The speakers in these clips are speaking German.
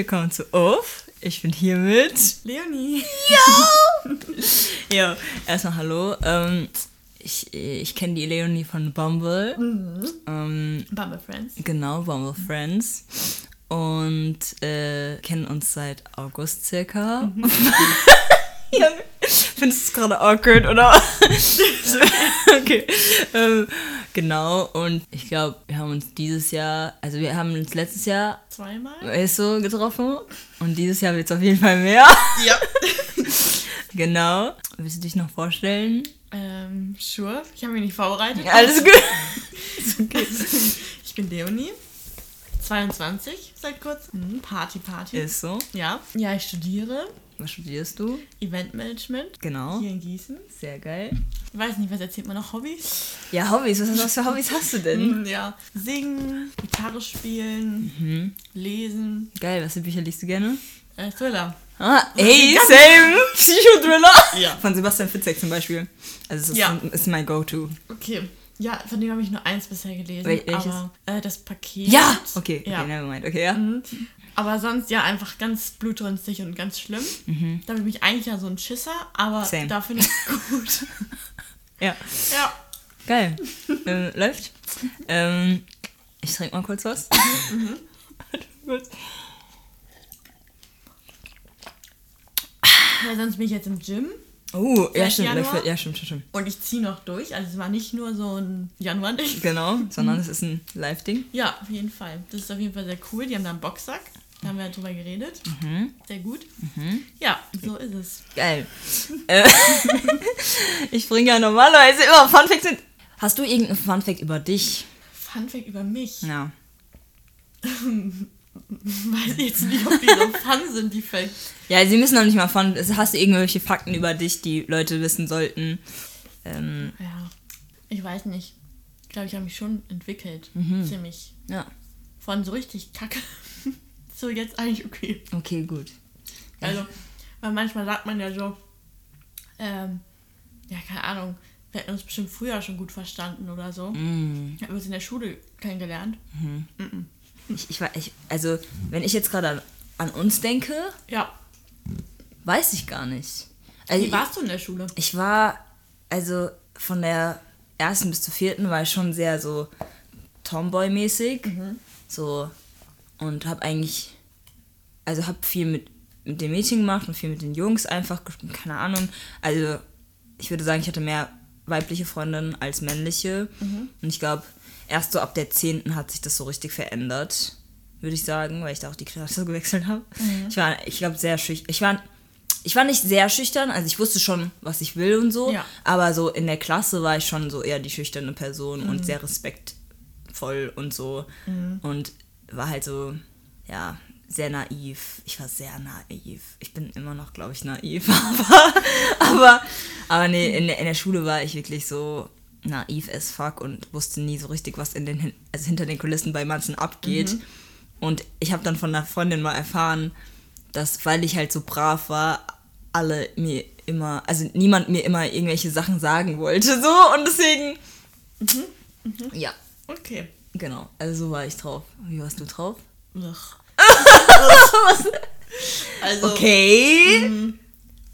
willkommen zu Uff. Ich bin hier mit Leonie. Ja! ja, erstmal hallo. Ähm, ich ich kenne die Leonie von Bumble. Mhm. Ähm, Bumble Friends. genau, Bumble Friends. Und äh, kennen uns seit August circa. ja, findest du es gerade awkward, oder? okay. Ähm, genau, und ich glaube, wir haben uns dieses Jahr, also wir haben uns letztes Jahr Zweimal? ist so getroffen. Und dieses Jahr wird es auf jeden Fall mehr. Ja. genau. Willst du dich noch vorstellen? ähm, sure. Ich habe mich nicht vorbereitet. Alles gut. okay. Ich bin Leonie. 22 seit kurzem. Party, Party. Ist so. Ja. Ja, ich studiere Was studierst du? Eventmanagement Genau. hier in Gießen. Sehr geil. Ich weiß nicht, was erzählt man noch? Hobbys? Ja, Hobbys. Was, was für Hobbys hast du denn? Mhm, Ja. Singen, Gitarre spielen, Mhm. lesen, Geil, was für Bücher liest du gerne? äh, Thriller. Ah, ey, same. Psychothriller. Ja. Von Sebastian Fitzek zum Beispiel. Also, das ist, Ja. ist mein Go-To. Okay. Ja, von dem habe ich nur eins bisher gelesen. Wel- welches? Aber äh, das Paket. Ja! Okay, okay, Ja. nevermind. Okay, ja. Mhm. Aber sonst ja einfach ganz blutrünstig und ganz schlimm. Mhm. Da bin ich eigentlich ja so ein Schisser, aber Same. da finde ich gut. Ja. ja. Geil. ähm, läuft. Ähm, ich trinke mal kurz was. Kurz. ja. Sonst bin ich jetzt im Gym Oh, ja stimmt, Januar? ja stimmt, stimmt, stimmt. und ich ziehe noch durch. Also es war nicht nur so ein Januar-Ding. Genau, sondern es ist ein Live-Ding. Ja, auf jeden Fall. Das ist auf jeden Fall sehr cool. Die haben da einen Boxsack. Da haben wir ja drüber geredet. Mhm. Sehr gut. Ja, so ist es. Geil. äh, ich bringe ja normalerweise immer Funfacts mit. Hast du irgendeinen Funfact über dich? Funfact über mich. Ja. Weiß ich jetzt nicht, ob die so fun sind, die Facts. Ja, sie müssen noch nicht mal Fun. Hast du irgendwelche Fakten über dich, die Leute wissen sollten? Ähm, Ja, ich weiß nicht. Ich glaube, ich habe mich schon entwickelt. Mhm. Ziemlich. ja. Von so richtig kacke. So jetzt eigentlich okay. Okay, gut. Also, weil manchmal sagt man ja so, ähm, ja, keine Ahnung, wir hätten uns bestimmt früher schon gut verstanden oder so. Mm. Hätten wir uns in der Schule kennengelernt. Ich, ich, war- ich, also, wenn ich jetzt gerade an, an uns denke, Ja. weiß ich gar nicht. Also, Wie warst du in der Schule? Ich war, also von der ersten bis zur vierten war ich schon sehr so Tomboy-mäßig. So. Und hab eigentlich, also hab viel mit, mit den Mädchen gemacht und viel mit den Jungs einfach, keine Ahnung. Also ich würde sagen, ich hatte mehr weibliche Freundinnen als männliche. Und ich glaube, erst so ab der zehnten hat sich das so richtig verändert, würde ich sagen, weil ich da auch die Klasse gewechselt habe. Ich war, ich glaube, sehr schüchtern. Ich war, ich war nicht sehr schüchtern, also ich wusste schon, was ich will und so. Ja. Aber so in der Klasse war ich schon so eher die schüchterne Person und sehr respektvoll und so. Und war halt so, ja, sehr naiv. Ich war sehr naiv. Ich bin immer noch, glaube ich, naiv. Aber, aber, aber nee, in der, in der Schule war ich wirklich so naiv as fuck und wusste nie so richtig, was in den, also hinter den Kulissen bei manchen abgeht. Und ich habe dann von einer Freundin mal erfahren, dass, weil ich halt so brav war, alle mir immer, also niemand mir immer irgendwelche Sachen sagen wollte, so und deswegen, ja, Okay. Genau, also so war ich drauf. Wie warst du drauf? Ugh. also, Okay.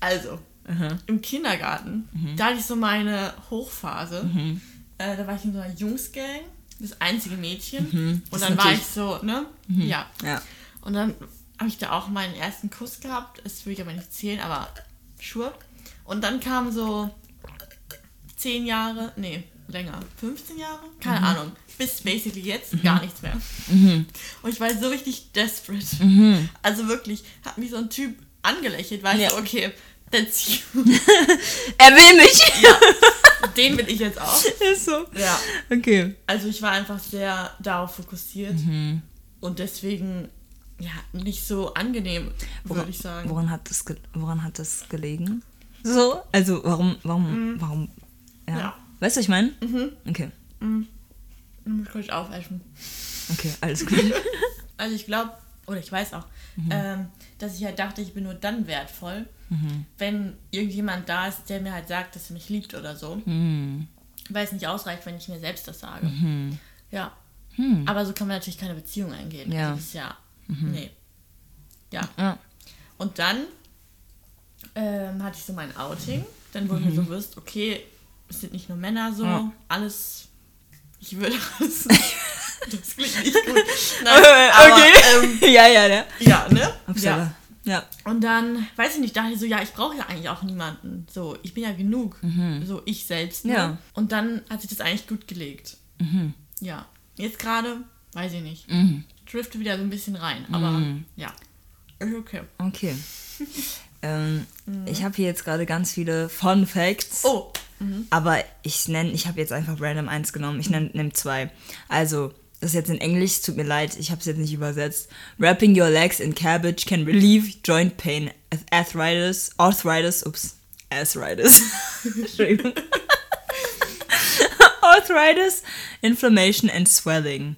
also, Mhm. im Kindergarten, da hatte ich so meine Hochphase. Mhm. Äh, da war ich in so einer Jungsgang, das einzige Mädchen. Mhm. Und Das dann ist war ich so, ne? Ja. Ja. Und dann habe ich da auch meinen ersten Kuss gehabt. Das will ich aber nicht zählen, aber sure. Und dann kam so zehn Jahre, nee, länger, 15 Jahre? Keine Mhm. Ahnung. Bis basically jetzt gar nichts mehr. Und ich war so richtig desperate. Mhm. Also wirklich, hat mich so ein Typ angelächelt, weil Ja. ich so, okay, that's you. Er will mich. Den will ich jetzt auch. Ist so. Ja. Okay. Also ich war einfach sehr darauf fokussiert. Mhm. Und deswegen, ja, nicht so angenehm, würde ich sagen. Woran hat das, woran hat das gelegen? So? Also, warum, warum, warum, ja. Ja. Weißt du, was ich meine? Okay. Ich muss kurz aufessen. Okay, alles gut. Also ich glaube, oder ich weiß auch, Mhm. ähm, dass ich halt dachte, ich bin nur dann wertvoll, wenn irgendjemand da ist, der mir halt sagt, dass er mich liebt oder so. Hm. Weil es nicht ausreicht, wenn ich mir selbst das sage. Ja. Hm. Aber so kann man natürlich keine Beziehung eingehen. Ja. Mhm. Also das ist ja, nee. Ja. Ja. Und dann ähm, hatte ich so mein Outing. Dann wurde mir so bewusst, okay, es sind nicht nur Männer so, Mhm. Ja. alles. Ich würde alles. das klingt nicht gut. Nein, aber, ähm, ja, ja, ja. ja, ne? Upsala. Ja. Ja. Und dann, weiß ich nicht, dachte ich so, ja, ich brauche ja eigentlich auch niemanden. So, ich bin ja genug. So, ich selbst. Ne? Ja. Und dann hat sich das eigentlich gut gelegt. Ja. Jetzt gerade, weiß ich nicht. Mhm. Drifte wieder so ein bisschen rein. Aber ja. Ist okay. Okay. ähm, Ich habe hier jetzt gerade ganz viele Fun Facts. Oh. Aber ich nenne, ich habe jetzt einfach random eins genommen. Ich nenne nehm zwei. Also, das ist jetzt in Englisch, tut mir leid, ich habe es jetzt nicht übersetzt. Wrapping your legs in cabbage can relieve joint pain, arthritis, arthritis, ups, arthritis. Entschuldigung. arthritis, inflammation and swelling.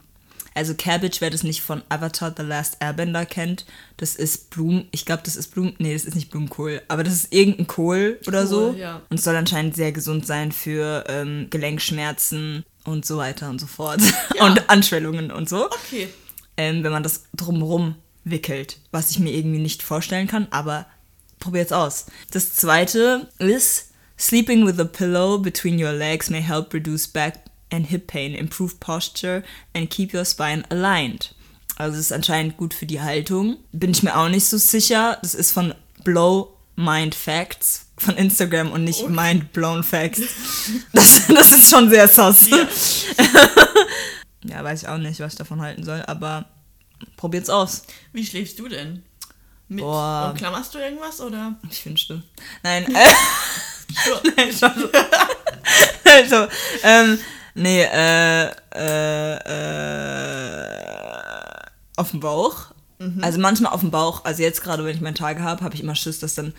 Also Cabbage, wer das nicht von Avatar The Last Airbender kennt, das ist Blumen, ich glaube, das ist Blumen, nee, das ist nicht Blumenkohl, aber das ist irgendein Kohl oder Kohl, so. ja. Und soll anscheinend sehr gesund sein für ähm, Gelenkschmerzen und so weiter und so fort. Ja. Und Anschwellungen und so. Okay. Ähm, wenn man das drumherum wickelt, was ich mir irgendwie nicht vorstellen kann, aber probiert's aus. Das zweite ist, sleeping with a pillow between your legs may help reduce back and hip pain, improve posture and keep your spine aligned. Also es ist anscheinend gut für die Haltung. Bin ich mir auch nicht so sicher. Das ist von Blow Mind Facts von Instagram und nicht Mind Blown Facts. Das, das ist schon sehr sass. Ja. Ja, weiß ich auch nicht, was ich davon halten soll, aber probiert's aus. Wie schläfst du denn? Mit, Boah. Und klammerst du irgendwas oder? Ich wünschte. Nein, äh, nein, schon. also, ähm, nee, äh, äh, äh, auf dem Bauch. Also manchmal auf dem Bauch, also jetzt gerade, wenn ich meine Tage habe, habe ich immer Schiss, dass dann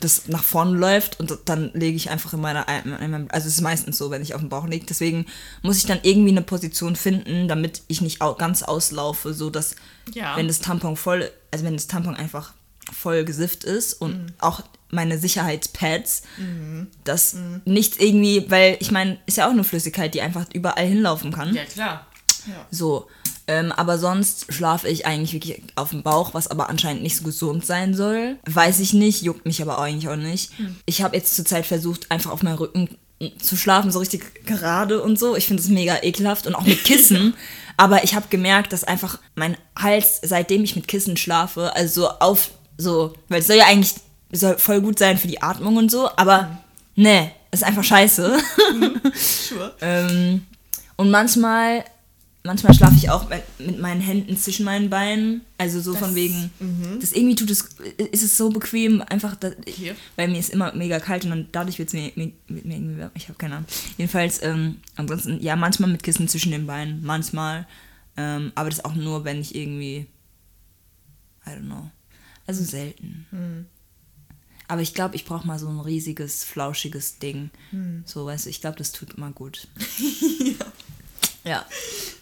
das nach vorne läuft und dann lege ich einfach in meiner, also es ist meistens so, wenn ich auf dem Bauch liege. Deswegen muss ich dann irgendwie eine Position finden, damit ich nicht ganz auslaufe, so dass Ja. wenn das Tampon voll, also wenn das Tampon einfach voll gesifft ist und Mhm. auch meine Sicherheitspads, dass nichts irgendwie, weil ich meine, ist ja auch eine Flüssigkeit, die einfach überall hinlaufen kann. Ja, klar. Ja. So. Ähm, aber sonst schlafe ich eigentlich wirklich auf dem Bauch, was aber anscheinend nicht so gesund sein soll. Weiß ich nicht, juckt mich aber eigentlich auch nicht. Ich habe jetzt zurzeit versucht, einfach auf meinem Rücken zu schlafen, so richtig gerade und so. Ich finde es mega ekelhaft und auch mit Kissen. aber ich habe gemerkt, dass einfach mein Hals, seitdem ich mit Kissen schlafe, also so auf, so, weil es soll ja eigentlich soll voll gut sein für die Atmung und so, aber ne, ist einfach scheiße. Sure. Ähm, und manchmal, manchmal schlafe ich auch mit, meinen Händen zwischen meinen Beinen. Also so von wegen, das irgendwie tut es, ist es so bequem, einfach, dass, Hier. weil mir ist immer mega kalt und dann dadurch wird es mir, mir, mir irgendwie, ich habe keine Ahnung. Jedenfalls, ähm, ansonsten, ja, manchmal mit Kissen zwischen den Beinen, manchmal. Ähm, aber das auch nur, wenn ich irgendwie, I don't know. Also selten. Aber ich glaube, ich brauche mal so ein riesiges, flauschiges Ding. So, weißt du, ich glaube, das tut immer gut. ja.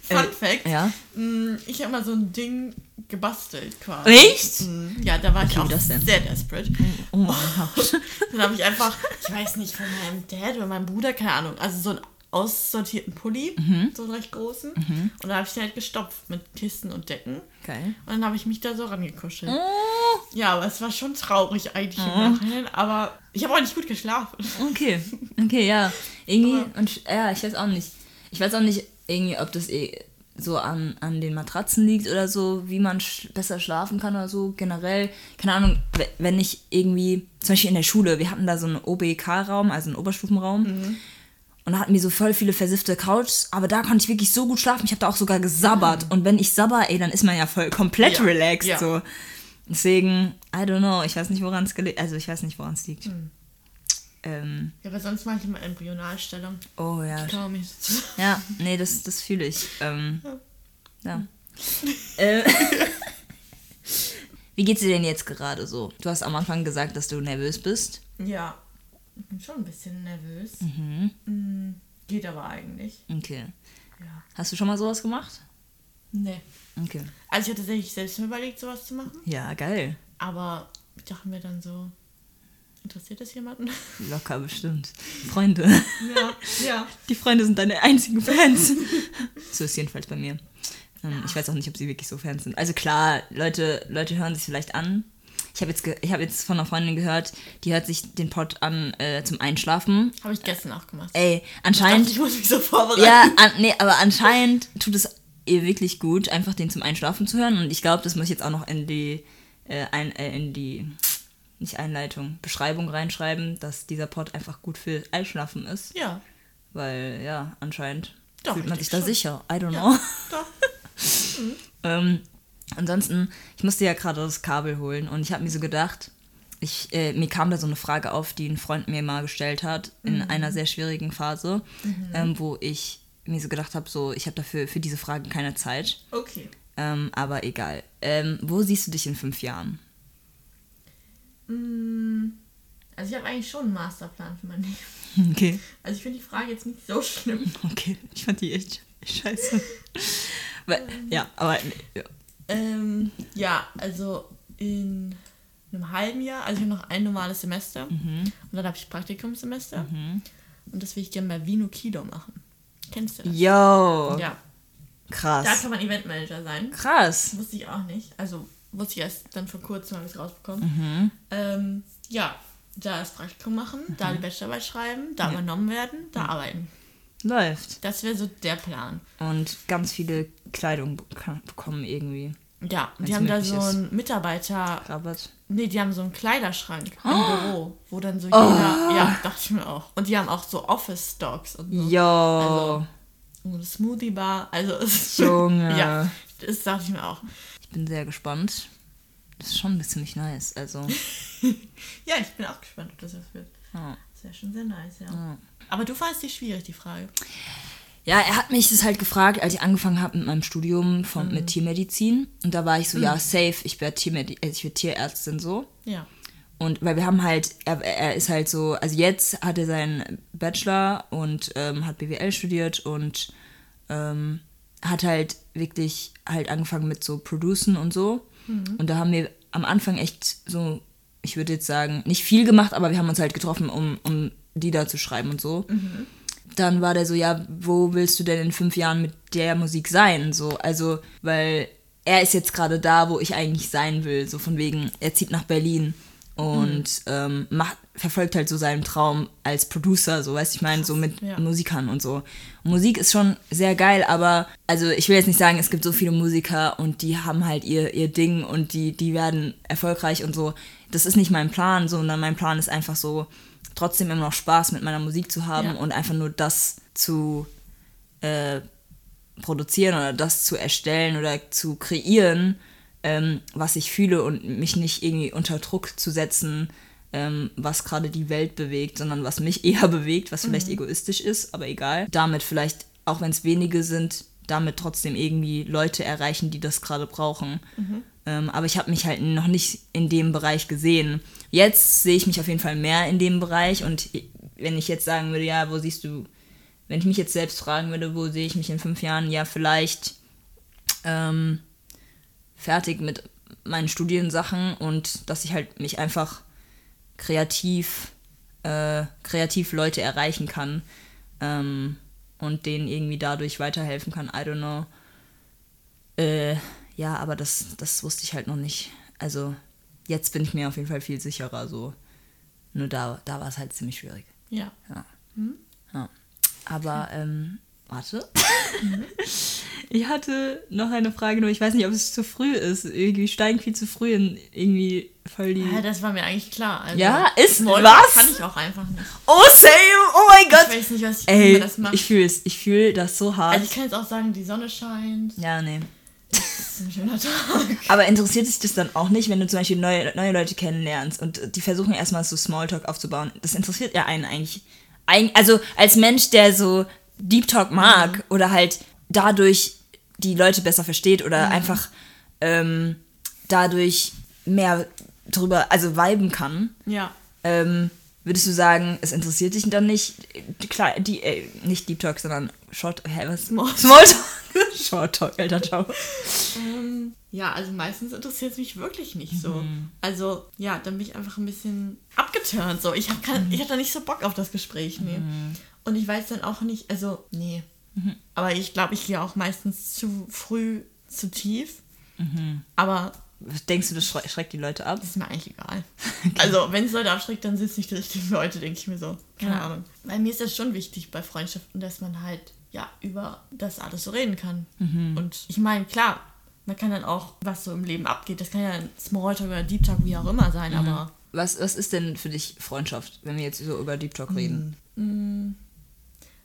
Fun Äh, Fact. Ja. Mm, Ich habe mal so ein Ding gebastelt quasi. Echt? Mm, Ja, da war ich Okay, auch sehr desperate. Oh mein Gott. Dann habe ich einfach, ich weiß nicht, von meinem Dad oder meinem Bruder, keine Ahnung, also so einen aussortierten Pulli, Mhm. so einen recht großen. Und da habe ich den halt gestopft mit Kissen und Decken. Geil. Und dann habe ich mich da so rangekuschelt. Oh, Ja, aber es war schon traurig eigentlich im Nachhinein, aber ich habe auch nicht gut geschlafen. okay. Okay, ja. Irgendwie, und ja, ich weiß auch nicht. Ich weiß auch nicht, irgendwie, ob das eh so an, an den Matratzen liegt oder so, wie man sch besser schlafen kann oder so. Generell, keine Ahnung, we- wenn ich irgendwie, zum Beispiel in der Schule, wir hatten da so einen OBK-Raum, also einen Oberstufenraum. Und hatten wir so voll viele versiffte Couches, aber da konnte ich wirklich so gut schlafen. Ich habe da auch sogar gesabbert. Und wenn ich sabber, ey, dann ist man ja voll komplett Ja, relaxed. ja. So. Deswegen, I don't know, ich weiß nicht, woran es gelegt Also ich weiß nicht, woran es liegt. Ähm, Ja, aber sonst mache ich immer Embryonalstellung. oh ja. Ich mich. Ja, nee, das, das fühle ich. Ähm, ja. äh, Wie geht's dir denn jetzt gerade so? Du hast am Anfang gesagt, dass du nervös bist. Ja, bin schon ein bisschen nervös. Mhm. Mm, Geht aber eigentlich. Okay. Ja. Hast du schon mal sowas gemacht? Nee. Okay. Also ich hatte tatsächlich selbst mir überlegt, sowas zu machen. Ja, geil. Aber ich dachte mir dann so, interessiert das jemanden? Locker bestimmt. Freunde. ja, ja. Die Freunde sind deine einzigen Fans. so ist jedenfalls bei mir. Ähm, Ich weiß auch nicht, ob sie wirklich so Fans sind. Also klar, Leute, Leute hören sich vielleicht an. Ich habe jetzt, ich hab jetzt von einer Freundin gehört, die hört sich den Pod an äh, zum Einschlafen. Habe ich gestern auch gemacht. Ey, Ich dachte, anscheinend. ich muss mich so vorbereiten. Ja, an, nee, aber anscheinend tut es ihr wirklich gut, einfach den zum Einschlafen zu hören. Und ich glaube, das muss ich jetzt auch noch in die, äh, ein, äh, in die, nicht Einleitung, Beschreibung reinschreiben, dass dieser Pod einfach gut für Einschlafen ist. Ja, Weil, ja, anscheinend Doch, fühlt man ich sich da schon. sicher. I don't Ja. know. doch. Ähm, ansonsten, ich musste ja gerade das Kabel holen und ich habe mir so gedacht, ich, äh, mir kam da so eine Frage auf, die ein Freund mir mal gestellt hat in einer sehr schwierigen Phase, ähm, wo ich mir so gedacht habe, so ich habe dafür für diese Fragen keine Zeit. Okay. Ähm, aber egal. Ähm, wo siehst du dich in fünf Jahren? Mm, Also ich habe eigentlich schon einen Masterplan für mein Leben. Okay. Also ich finde die Frage jetzt nicht so schlimm. Okay, ich fand die echt scheiße. Weil, ja, aber ja. Ähm, ja, also in einem halben Jahr, also ich habe noch ein normales Semester Mhm. und dann habe ich Praktikumssemester und das will ich gerne bei Vino Kido machen. Kennst du das? Yo, Ja, da krass. kann man Eventmanager sein. Krass. Wusste ich auch nicht. Also wusste ich erst dann vor kurzem, habe ich es rausbekommen. Mhm. Ähm, ja, da das Praktikum machen, da die Bachelorarbeit schreiben, da übernommen werden, da arbeiten. Läuft. Das wäre so der Plan. Und ganz viele Kleidung bek- bekommen irgendwie. Ja, die Wenn's haben da so einen Mitarbeiter, Rabatt. nee, die haben so einen Kleiderschrank im Oh. Büro, wo dann so jeder, ja, dachte ich mir auch. Und die haben auch so Office-Stocks und so. Yo. Also- Und eine Smoothie-Bar, also es ist Junge. Ja, das dachte ich mir auch. Ich bin sehr gespannt. Das ist schon ziemlich nice. Also, Ja, ich bin auch gespannt, ob das was wird. ja. Das wäre schon sehr nice, ja. Ja. Aber du fandest die schwierig, die Frage. Ja, er hat mich das halt gefragt, als ich angefangen habe mit meinem Studium von, mit Tiermedizin. Und da war ich so, ja, safe, ich werde Tiermedi äh, ich werd Tierärztin so. Ja. Und weil wir haben halt, er, er ist halt so, also jetzt hat er seinen Bachelor und ähm, hat BWL studiert und ähm, hat halt wirklich halt angefangen mit so Producen und so. Und da haben wir am Anfang echt so, ich würde jetzt sagen, nicht viel gemacht, aber wir haben uns halt getroffen, um, um Lieder zu schreiben und so. Dann war der so, ja, wo willst du denn in fünf Jahren mit der Musik sein? So, also, weil er ist jetzt gerade da, wo ich eigentlich sein will. So von wegen, er zieht nach Berlin und ähm, macht, verfolgt halt so seinen Traum als Producer, so weißt du, ich meine, so mit ja. Musikern und so. Und Musik ist schon sehr geil, aber also ich will jetzt nicht sagen, es gibt so viele Musiker und die haben halt ihr, ihr Ding und die, die werden erfolgreich und so. Das ist nicht mein Plan, sondern mein Plan ist einfach so, trotzdem immer noch Spaß mit meiner Musik zu haben Ja. und einfach nur das zu äh, produzieren oder das zu erstellen oder zu kreieren, ähm, was ich fühle und mich nicht irgendwie unter Druck zu setzen, ähm, was gerade die Welt bewegt, sondern was mich eher bewegt, was vielleicht egoistisch ist, aber egal. Damit vielleicht, auch wenn es wenige sind, damit trotzdem irgendwie Leute erreichen, die das gerade brauchen. Ähm, aber ich habe mich halt noch nicht in dem Bereich gesehen. Jetzt sehe ich mich auf jeden Fall mehr in dem Bereich und wenn ich jetzt sagen würde, ja, wo siehst du, wenn ich mich jetzt selbst fragen würde, wo sehe ich mich in fünf Jahren, ja, vielleicht ähm, fertig mit meinen Studiensachen und dass ich halt mich einfach kreativ, äh, kreativ Leute erreichen kann ähm, und denen irgendwie dadurch weiterhelfen kann. I don't know. Äh, ja, aber das, das wusste ich halt noch nicht. Also jetzt bin ich mir auf jeden Fall viel sicherer. So. Nur da, da war es halt ziemlich schwierig. Ja. Ja. ja. Aber, ähm, warte. ich hatte noch eine Frage, nur ich weiß nicht, ob es zu früh ist. Irgendwie steigen viel zu früh in irgendwie voll die. ja. Das war mir eigentlich klar. Also, Ja, ist- Smalltalk was? kann ich auch einfach nicht. Oh, same! Oh mein Ich Gott! weiß nicht, was ich Ey, das macht. ich fühl's. Ich fühl das so hart. also ich kann jetzt auch sagen, die Sonne scheint. ja, nee. Es ist ein schöner Tag. Aber interessiert dich das dann auch nicht, wenn du zum Beispiel neue, neue Leute kennenlernst und die versuchen erstmal so Smalltalk aufzubauen? Das interessiert ja einen eigentlich. Eig- Also als Mensch, der so Deep Talk mag oder halt dadurch die Leute besser versteht oder einfach ähm, dadurch mehr drüber, also viben kann, Ja. ähm, würdest du sagen, es interessiert dich dann nicht? Klar, die, äh, nicht Deep Talk, sondern Short, hä, was? Small- Smalltalk. Short Talk, alter, ciao. Ähm, ja, also meistens interessiert es mich wirklich nicht so. Also, ja, dann bin ich einfach ein bisschen abgeturnt. So. Ich habe ich hab da nicht so Bock auf das Gespräch. Nee. Und ich weiß dann auch nicht, also, nee. Aber ich glaube, ich gehe auch meistens zu früh zu tief. Aber Denkst du, das schreckt die Leute ab? das ist mir eigentlich egal. Also, wenn es Leute abschreckt, dann sind es nicht die richtigen Leute, denke ich mir so. Keine Ja. Ahnung. Bei mir ist das schon wichtig bei Freundschaften, dass man halt, ja, über das alles so reden kann. Und ich meine, klar, man kann dann auch, was so im Leben abgeht, das kann ja ein Smalltalk oder Deep Talk, wie auch immer sein, aber Was, was ist denn für dich Freundschaft, wenn wir jetzt so über Deep Talk reden?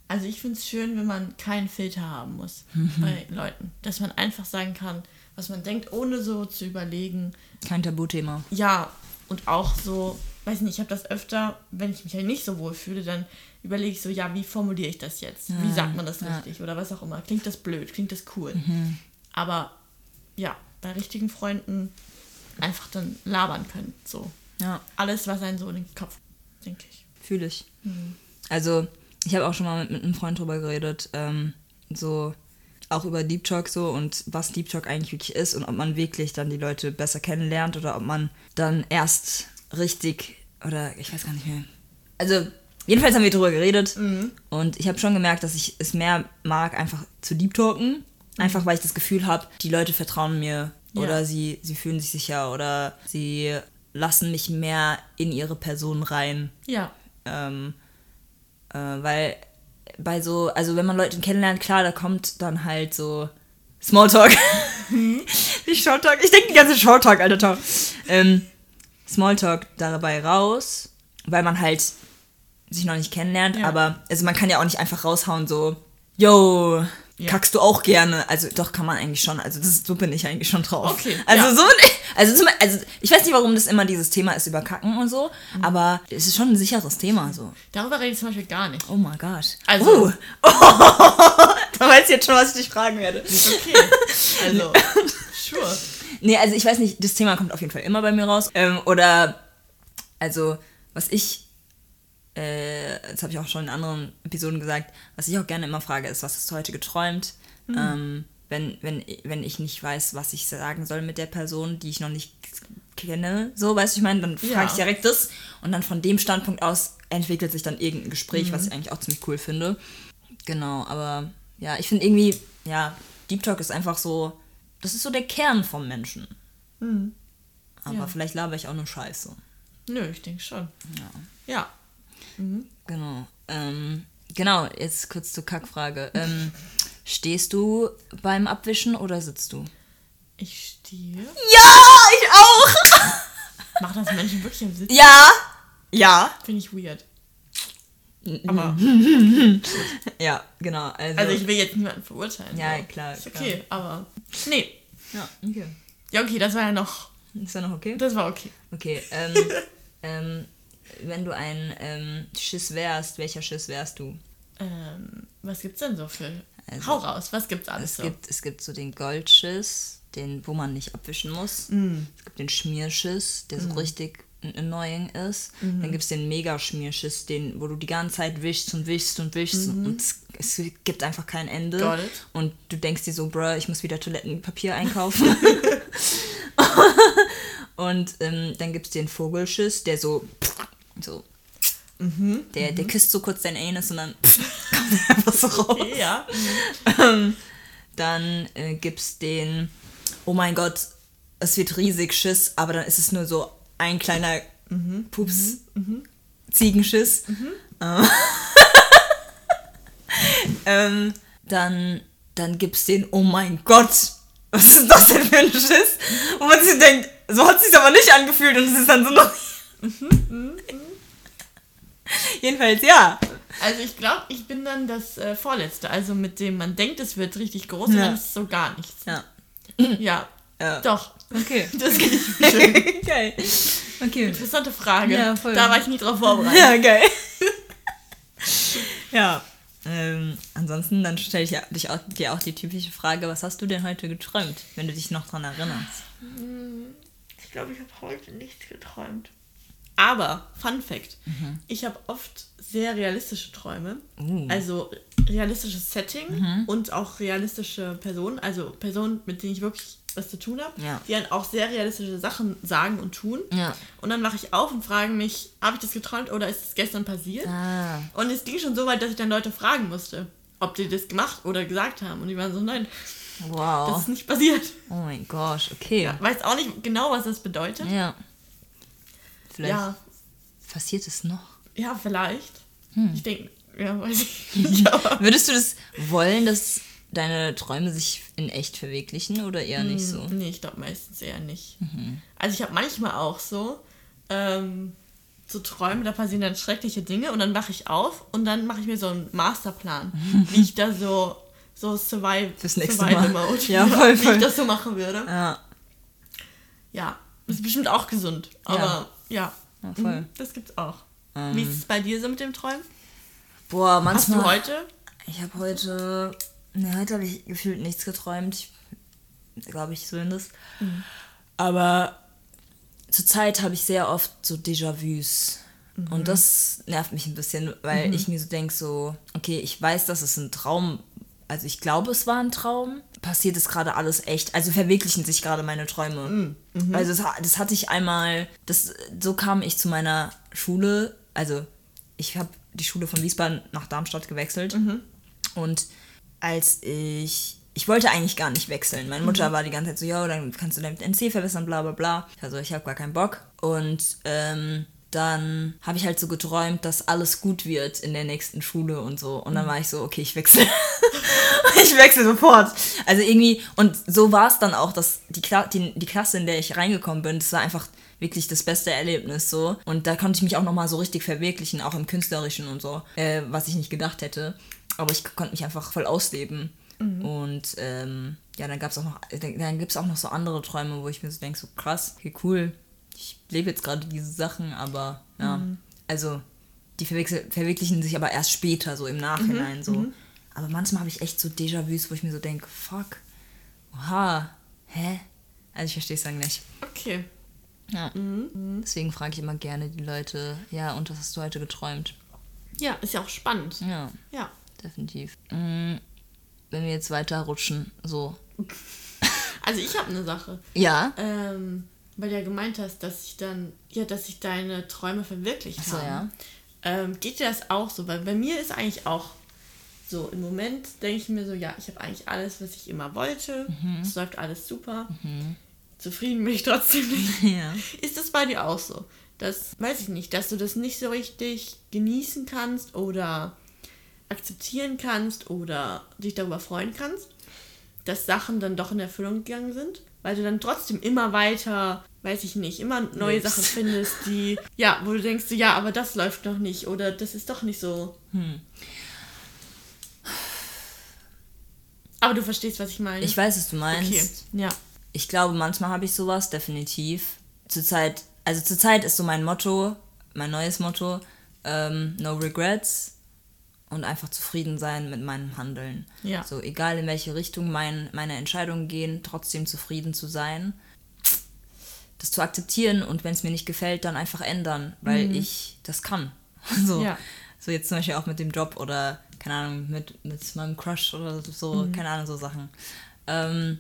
Also ich finde es schön, wenn man keinen Filter haben muss bei Leuten. Dass man einfach sagen kann, was man denkt, ohne so zu überlegen. Kein Tabuthema. Ja, und auch so, weiß nicht, ich habe das öfter, wenn ich mich halt nicht so wohl fühle, dann überlege ich so, ja, wie formuliere ich das jetzt? Wie sagt man das ja. richtig? Oder was auch immer. Klingt das blöd? Klingt das cool? Aber ja, bei richtigen Freunden einfach dann labern können. So. Ja, Alles, was einen so in den Kopf, denke ich. fühle ich. Also, ich habe auch schon mal mit, mit einem Freund drüber geredet, ähm, so auch über Deep Talk so und was Deep Talk eigentlich wirklich ist und ob man wirklich dann die Leute besser kennenlernt oder ob man dann erst richtig oder ich weiß gar nicht mehr. Also, jedenfalls haben wir drüber geredet und ich habe schon gemerkt, dass ich es mehr mag, einfach zu Deep Talken. Einfach weil ich das Gefühl habe, die Leute vertrauen mir Ja. oder sie, sie fühlen sich sicher oder sie lassen mich mehr in ihre Person rein. Ja, Ähm, äh, weil bei so, also wenn man Leute kennenlernt, klar, da kommt dann halt so Smalltalk. Nicht Shorttalk. Ich denke die ganze Shorttalk, alter Talk. Ähm, Smalltalk dabei raus, weil man halt sich noch nicht kennenlernt, Ja. aber also man kann ja auch nicht einfach raushauen so, yo, Ja. kackst du auch gerne? Also doch kann man eigentlich schon, also das, so bin ich eigentlich schon drauf. Okay, Also ja. so bin ich, also, zum, also ich weiß nicht, warum das immer dieses Thema ist über Kacken und so, Mhm. aber es ist schon ein sicheres Thema so. darüber rede ich zum Beispiel gar nicht. Oh mein Gott. Also- Uh. da weiß ich jetzt schon, was ich dich fragen werde. Okay. Also, sure. Nee, also ich weiß nicht, das Thema kommt auf jeden Fall immer bei mir raus. Ähm, oder, also, was ich, äh, das habe ich auch schon in anderen Episoden gesagt, was ich auch gerne immer frage, ist, was hast du heute geträumt? Ähm, wenn, wenn, wenn ich nicht weiß, was ich sagen soll mit der Person, die ich noch nicht kenne, so, weißt du, ich meine, dann frage Ja. ich direkt das und dann von dem Standpunkt aus entwickelt sich dann irgendein Gespräch, was ich eigentlich auch ziemlich cool finde. Genau, aber ja, ich finde irgendwie, ja, Deep Talk ist einfach so, das ist so der Kern vom Menschen. Aber Ja. vielleicht laber ich auch nur Scheiße. Nö, ich denke schon. Ja. Ja. Genau. Ähm, genau, jetzt kurz zur Kackfrage. Ähm, stehst du beim Abwischen oder sitzt du? Ich stehe. Ja, ich auch! Machen das Menschen wirklich im Sitz? Ja! Ja. Finde ich weird. Aber, Ja, genau. Also, also ich will jetzt niemanden verurteilen. Ja, so. klar, Ist okay, aber. Nee. ja, okay. Ja, okay, das war ja noch. Ist ja noch okay? Das war okay. Okay, ähm, ähm, wenn du ein ähm, Schiss wärst, welcher Schiss wärst du? Ähm, was gibt's denn so für. Also, Hau raus, was gibt's alles Es so? gibt, es gibt so den Goldschiss, den, wo man nicht abwischen muss. Mm. Es gibt den Schmierschiss, der so richtig annoying ist. Mhm. Dann gibt es den Mega-Schmierschiss, den, wo du die ganze Zeit wischst und wischst und wischst und es, es gibt einfach kein Ende. Mhm. Und du denkst dir so, bruh, ich muss wieder Toilettenpapier einkaufen. und ähm, dann gibt es den Vogelschiss, der so, so Mhm. der, der küsst so kurz dein Anus und dann kommt er einfach so raus. Okay, ja. Dann äh, gibt's den, oh mein Gott, es wird riesig Schiss, aber dann ist es nur so ein kleiner Pups, Ziegenschiss. Äh, ähm, dann, dann gibt's den, oh mein Gott, was ist das denn für ein Schiss? Wo man sich denkt, so hat sich's aber nicht angefühlt und es ist dann so noch. Jedenfalls ja. Also ich glaube, ich bin dann das äh, Vorletzte. Also mit dem man denkt, es wird richtig groß und Ja. dann ist es so gar nichts. Ja. Ja. Ja. Doch. Okay. Das geht schön. Geil. Okay. Interessante Frage. Ja, voll. Da war ich nie drauf vorbereitet. Ja, geil. ja. Ähm, ansonsten, dann stelle ich dich auch, dir auch die typische Frage, was hast du denn heute geträumt, wenn du dich noch dran erinnerst? Ich glaube, ich habe heute nichts geträumt. Aber, Fun Fact, ich habe oft sehr realistische Träume. Uh. Also realistisches Setting und auch realistische Personen. Also Personen, mit denen ich wirklich was zu tun habe. Ja. Die dann auch sehr realistische Sachen sagen und tun. Ja. Und dann wache ich auf und frage mich, habe ich das geträumt oder ist es gestern passiert? Ah. Und es ging schon so weit, dass ich dann Leute fragen musste, ob die das gemacht oder gesagt haben. Und die waren so, nein, Wow. Das ist nicht passiert. Oh mein Gott, okay. Ja, weiß auch nicht genau, was das bedeutet. Ja. Vielleicht Ja, passiert es noch. ja vielleicht. Hm. Ich denke, ja, weiß ich nicht. Würdest du das wollen, dass deine Träume sich in echt verwirklichen oder eher nicht so? Nee, ich glaube meistens eher nicht. Also ich habe manchmal auch so, ähm, so Träume, da passieren dann schreckliche Dinge und dann wache ich auf und dann mache ich mir so einen Masterplan, wie ich da so, so survive, Fürs nächste Survival Mal. Mode, Ja, voll, wie voll. ich das so machen würde. Ja. Ja, ist bestimmt auch gesund, aber ja, Ja, voll. Mhm, das gibt's auch. Wie ist es bei dir so mit dem Träumen? Boah, Hast manchmal. du heute? Ich habe heute. Ne, heute habe ich gefühlt nichts geträumt. Glaube ich zumindest. Aber zurzeit habe ich sehr oft so Déjà-vus. Und das nervt mich ein bisschen, weil ich mir so denke, so, okay, ich weiß, dass es ein Traum, also ich glaube, es war ein Traum. Passiert es gerade alles echt? Also verwirklichen sich gerade meine Träume. Also das, das hatte ich einmal, das, so kam ich zu meiner Schule. Also ich habe die Schule von Wiesbaden nach Darmstadt gewechselt. Und als ich. Ich wollte eigentlich gar nicht wechseln. Meine Mutter war die ganze Zeit so, ja, dann kannst du dein NC verbessern, bla bla bla. Also ich habe gar keinen Bock. Und ähm, dann habe ich halt so geträumt, dass alles gut wird in der nächsten Schule und so. Und dann war ich so, okay, ich wechsle. ich wechsle sofort. Also irgendwie, und so war es dann auch, dass die, Kla die, die Klasse, in der ich reingekommen bin, das war einfach wirklich das beste Erlebnis so. Und da konnte ich mich auch nochmal so richtig verwirklichen, auch im Künstlerischen und so, äh, was ich nicht gedacht hätte. Aber ich konnte mich einfach voll ausleben. Und ähm, ja, dann gab es auch noch, dann gibt es auch noch so andere Träume, wo ich mir so denke, so krass, okay, cool. Ich lebe jetzt gerade diese Sachen, aber ja, also die verwirklichen sich aber erst später, so im Nachhinein so. Aber manchmal habe ich echt so Déjà-vus, wo ich mir so denke, fuck, oha, hä? Also ich verstehe es dann nicht. Okay. Ja. Deswegen frage ich immer gerne die Leute, ja, und was hast du heute geträumt? Ja, ist ja auch spannend. Ja, Ja. definitiv. Mm, Wenn wir jetzt weiter rutschen, so. Also ich habe eine Sache. Ja. Ähm, weil du ja gemeint hast, dass ich dann, ja, dass ich deine Träume verwirklicht Ach so, habe. ja. Ähm, geht dir das auch so? Weil bei mir ist eigentlich auch so, im Moment denke ich mir so, ja, ich habe eigentlich alles, was ich immer wollte. Mhm. Es läuft alles super. Zufrieden bin ich trotzdem nicht. Ja. Ist das bei dir auch so? Das weiß ich nicht, dass du das nicht so richtig genießen kannst oder akzeptieren kannst oder dich darüber freuen kannst, dass Sachen dann doch in Erfüllung gegangen sind, weil du dann trotzdem immer weiter, weiß ich nicht, immer neue Lebst. Sachen findest, die, ja, wo du denkst, ja, aber das läuft noch nicht oder das ist doch nicht so. Aber du verstehst, was ich meine. Ich weiß, was du meinst. Okay, ja. Ich glaube, manchmal habe ich sowas, definitiv. Zurzeit, also zurzeit ist so mein Motto, mein neues Motto, ähm, no regrets und einfach zufrieden sein mit meinem Handeln. Ja. So, egal in welche Richtung mein, meine Entscheidungen gehen, trotzdem zufrieden zu sein. Das zu akzeptieren und wenn es mir nicht gefällt, dann einfach ändern, weil ich das kann. So, Ja. so jetzt zum Beispiel auch mit dem Job oder, keine Ahnung, mit, mit meinem Crush oder so, keine Ahnung, so Sachen. Ähm,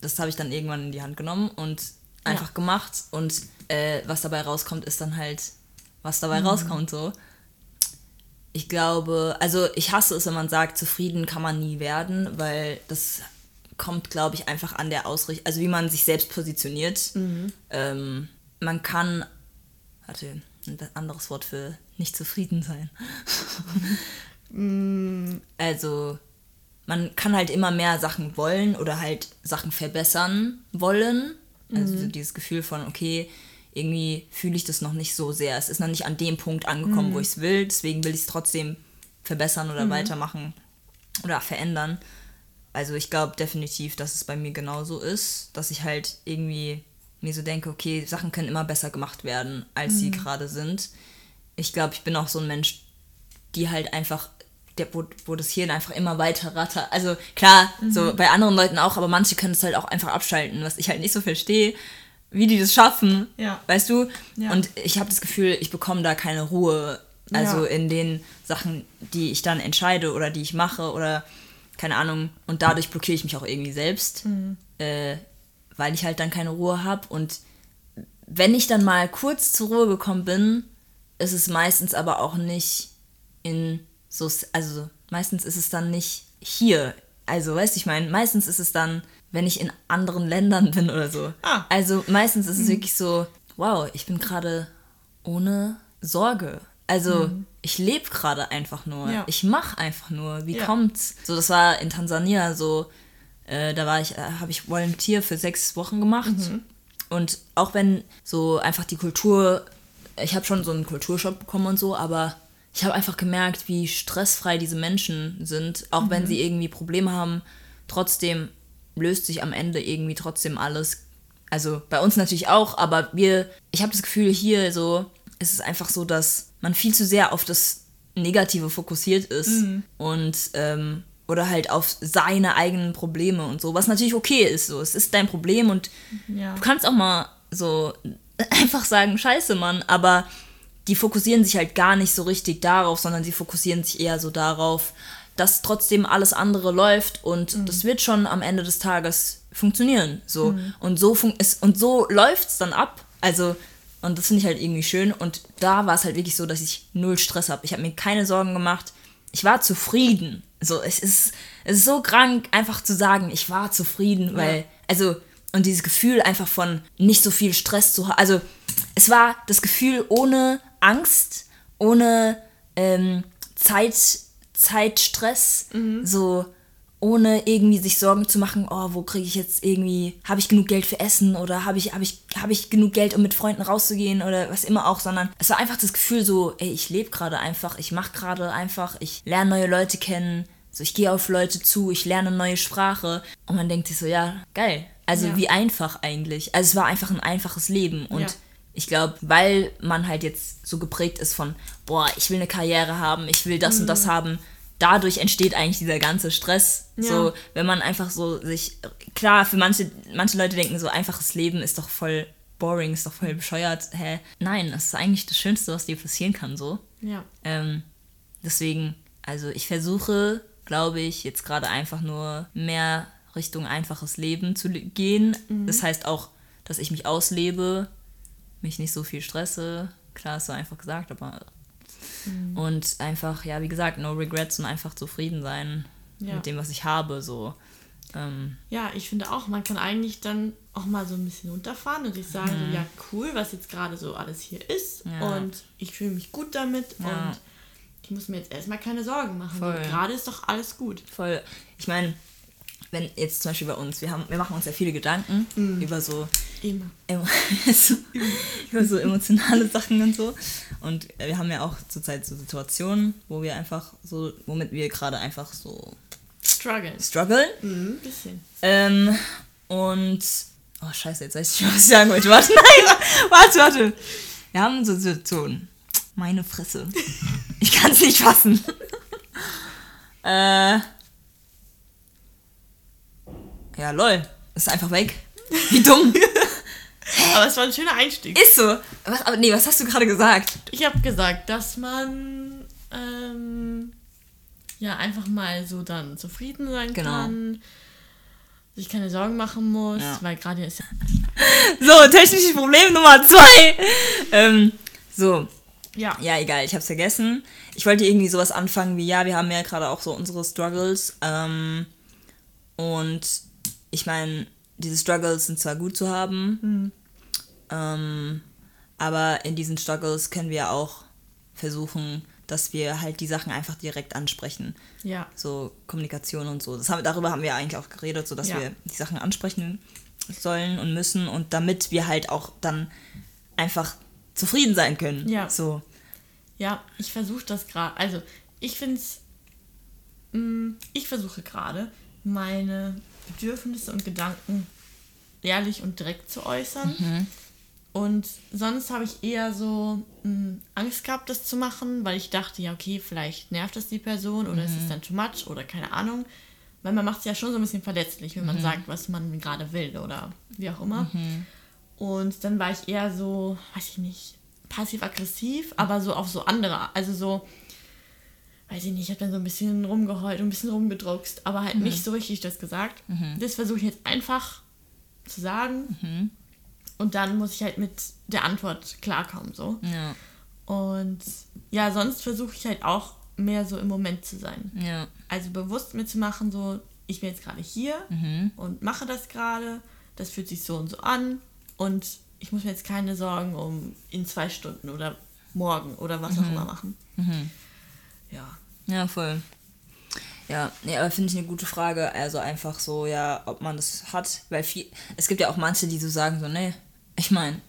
das habe ich dann irgendwann in die Hand genommen und einfach gemacht und äh, was dabei rauskommt, ist dann halt, was dabei rauskommt so. Ich glaube, also ich hasse es, wenn man sagt, zufrieden kann man nie werden, weil das kommt, glaube ich, einfach an der Ausrichtung, also wie man sich selbst positioniert. Ähm, man kann, warte, ein anderes Wort für nicht zufrieden sein. also man kann halt immer mehr Sachen wollen oder halt Sachen verbessern wollen. Also so dieses Gefühl von, okay, irgendwie fühle ich das noch nicht so sehr. Es ist noch nicht an dem Punkt angekommen, wo ich es will. Deswegen will ich es trotzdem verbessern oder weitermachen oder verändern. Also ich glaube definitiv, dass es bei mir genauso ist, dass ich halt irgendwie mir so denke, okay, Sachen können immer besser gemacht werden, als sie gerade sind. Ich glaube, ich bin auch so ein Mensch, die halt einfach, der, wo, wo das Hirn einfach immer weiter rattert. Also klar, so bei anderen Leuten auch, aber manche können es halt auch einfach abschalten, was ich halt nicht so verstehe, wie die das schaffen. Ja. Weißt du? Ja. Und ich habe das Gefühl, ich bekomme da keine Ruhe. Also Ja. in den Sachen, die ich dann entscheide oder die ich mache oder keine Ahnung. Und dadurch blockiere ich mich auch irgendwie selbst, äh, weil ich halt dann keine Ruhe habe. Und wenn ich dann mal kurz zur Ruhe gekommen bin, ist es meistens aber auch nicht in so, also meistens ist es dann nicht hier also weißt du, ich meine, meistens ist es dann, wenn ich in anderen Ländern bin oder so. Ah. Also meistens ist es wirklich so, wow, ich bin gerade ohne Sorge. Also ich lebe gerade einfach nur. Ja. Ich mache einfach nur. Wie Ja. kommt's? So, das war in Tansania so, äh, da war ich, äh, habe ich Volunteer für sechs Wochen gemacht. Und auch wenn so einfach die Kultur, ich habe schon so einen Kulturschock bekommen und so, aber ich habe einfach gemerkt, wie stressfrei diese Menschen sind, auch wenn sie irgendwie Probleme haben. Trotzdem löst sich am Ende irgendwie trotzdem alles. Also bei uns natürlich auch, aber wir, ich habe das Gefühl, hier so ist es einfach so, dass man viel zu sehr auf das Negative fokussiert ist und ähm, oder halt auf seine eigenen Probleme und so, was natürlich okay ist. So, es ist dein Problem und Ja. du kannst auch mal so einfach sagen, scheiße, Mann, aber die fokussieren sich halt gar nicht so richtig darauf, sondern sie fokussieren sich eher so darauf, dass trotzdem alles andere läuft und das wird schon am Ende des Tages funktionieren. So. Und so fun es, und so läuft's dann ab. Also, und das finde ich halt irgendwie schön. Und da war es halt wirklich so, dass ich null Stress habe. Ich habe mir keine Sorgen gemacht. Ich war zufrieden. So, es ist, es ist so krank, einfach zu sagen, ich war zufrieden, weil, also, und dieses Gefühl einfach von nicht so viel Stress zu haben. Also, es war das Gefühl ohne Angst, ohne ähm, Zeit, Zeitstress, so ohne irgendwie sich Sorgen zu machen, oh, wo kriege ich jetzt irgendwie, habe ich genug Geld für Essen oder habe ich, habe ich, habe ich genug Geld, um mit Freunden rauszugehen oder was immer auch, sondern es war einfach das Gefühl so, ey, ich lebe gerade einfach, ich mache gerade einfach, ich lerne neue Leute kennen, so ich gehe auf Leute zu, ich lerne eine neue Sprache und man denkt sich so, ja, geil. Also Ja. wie einfach eigentlich. Also es war einfach ein einfaches Leben und Ja. Ich glaube, weil man halt jetzt so geprägt ist von, boah, ich will eine Karriere haben, ich will das und das haben, dadurch entsteht eigentlich dieser ganze Stress. Ja. So, wenn man einfach so sich, klar, für manche, manche Leute denken so, einfaches Leben ist doch voll boring, ist doch voll bescheuert. Hä? Nein, das ist eigentlich das Schönste, was dir passieren kann, so. Ja. Ähm, deswegen, also ich versuche, glaube ich, jetzt gerade einfach nur mehr Richtung einfaches Leben zu gehen. Das heißt auch, dass ich mich auslebe, mich nicht so viel stresse. Klar, ist so einfach gesagt, aber. Und einfach, ja, wie gesagt, no regrets und einfach zufrieden sein Ja. mit dem, was ich habe. So. Ähm, Ja, ich finde auch, man kann eigentlich dann auch mal so ein bisschen runterfahren und sich sagen, so, ja, cool, was jetzt gerade so alles hier ist. Mhm. Ja. Und ich fühle mich gut damit Ja. und ich muss mir jetzt erstmal keine Sorgen machen. Gerade ist doch alles gut. voll. Ich meine, wenn jetzt zum Beispiel bei uns, wir, haben, wir machen uns ja viele Gedanken über so Immer. so, über so emotionale Sachen und so. Und wir haben ja auch zurzeit so Situationen, wo wir einfach so, womit wir gerade einfach so Struggle. strugglen. Mhm, bisschen. Ähm, und, oh scheiße, jetzt weiß ich nicht, was ich sagen wollte. Warte, nein, warte, warte. Wir haben so Situationen. Meine Fresse. Ich kann es nicht fassen. äh, ja, lol. Ist einfach weg. Wie dumm. Aber es war ein schöner Einstieg. Ist so. Was, aber nee, was hast du gerade gesagt? Ich habe gesagt, dass man ähm, ja einfach mal so dann zufrieden sein Genau. kann, sich keine Sorgen machen muss, Ja. weil gerade ist ja So, technisches Problem Nummer zwei. Ähm, so, ja, ja, egal, ich hab's vergessen. Ich wollte irgendwie sowas anfangen wie, ja, wir haben ja gerade auch so unsere Struggles. Ähm, und ich meine, diese Struggles sind zwar gut zu haben, ähm, aber in diesen Struggles können wir auch versuchen, dass wir halt die Sachen einfach direkt ansprechen. ja, so Kommunikation und so. Das haben, darüber haben wir eigentlich auch geredet, so dass Ja. wir die Sachen ansprechen sollen und müssen und damit wir halt auch dann einfach zufrieden sein können. Ja. So. ja, ich versuche das gerade, also ich finde es, ich versuche gerade meine Bedürfnisse und Gedanken ehrlich und direkt zu äußern. Und sonst habe ich eher so mh, Angst gehabt, das zu machen, weil ich dachte, ja, okay, vielleicht nervt das die Person oder ist es dann too much oder keine Ahnung. Weil man macht es ja schon so ein bisschen verletzlich, wenn man sagt, was man gerade will oder wie auch immer. Und dann war ich eher so, weiß ich nicht, passiv-aggressiv, aber so auf so andere, also so, weiß ich nicht, ich habe dann so ein bisschen rumgeheult und ein bisschen rumgedruckst, aber halt nicht so richtig das gesagt. Das versuche ich jetzt einfach zu sagen. Und dann muss ich halt mit der Antwort klarkommen, so. Ja. Und ja, sonst versuche ich halt auch mehr so im Moment zu sein. Ja. Also bewusst mir zu machen, so, ich bin jetzt gerade hier Mhm. und mache das gerade, das fühlt sich so und so an und ich muss mir jetzt keine Sorgen um in zwei Stunden oder morgen oder was Mhm. auch immer machen. Ja. Ja, voll. Ja, nee, aber finde ich eine gute Frage. Also einfach so, ja, ob man das hat. Weil viel, es gibt ja auch manche, die so sagen, so, nee, ich meine,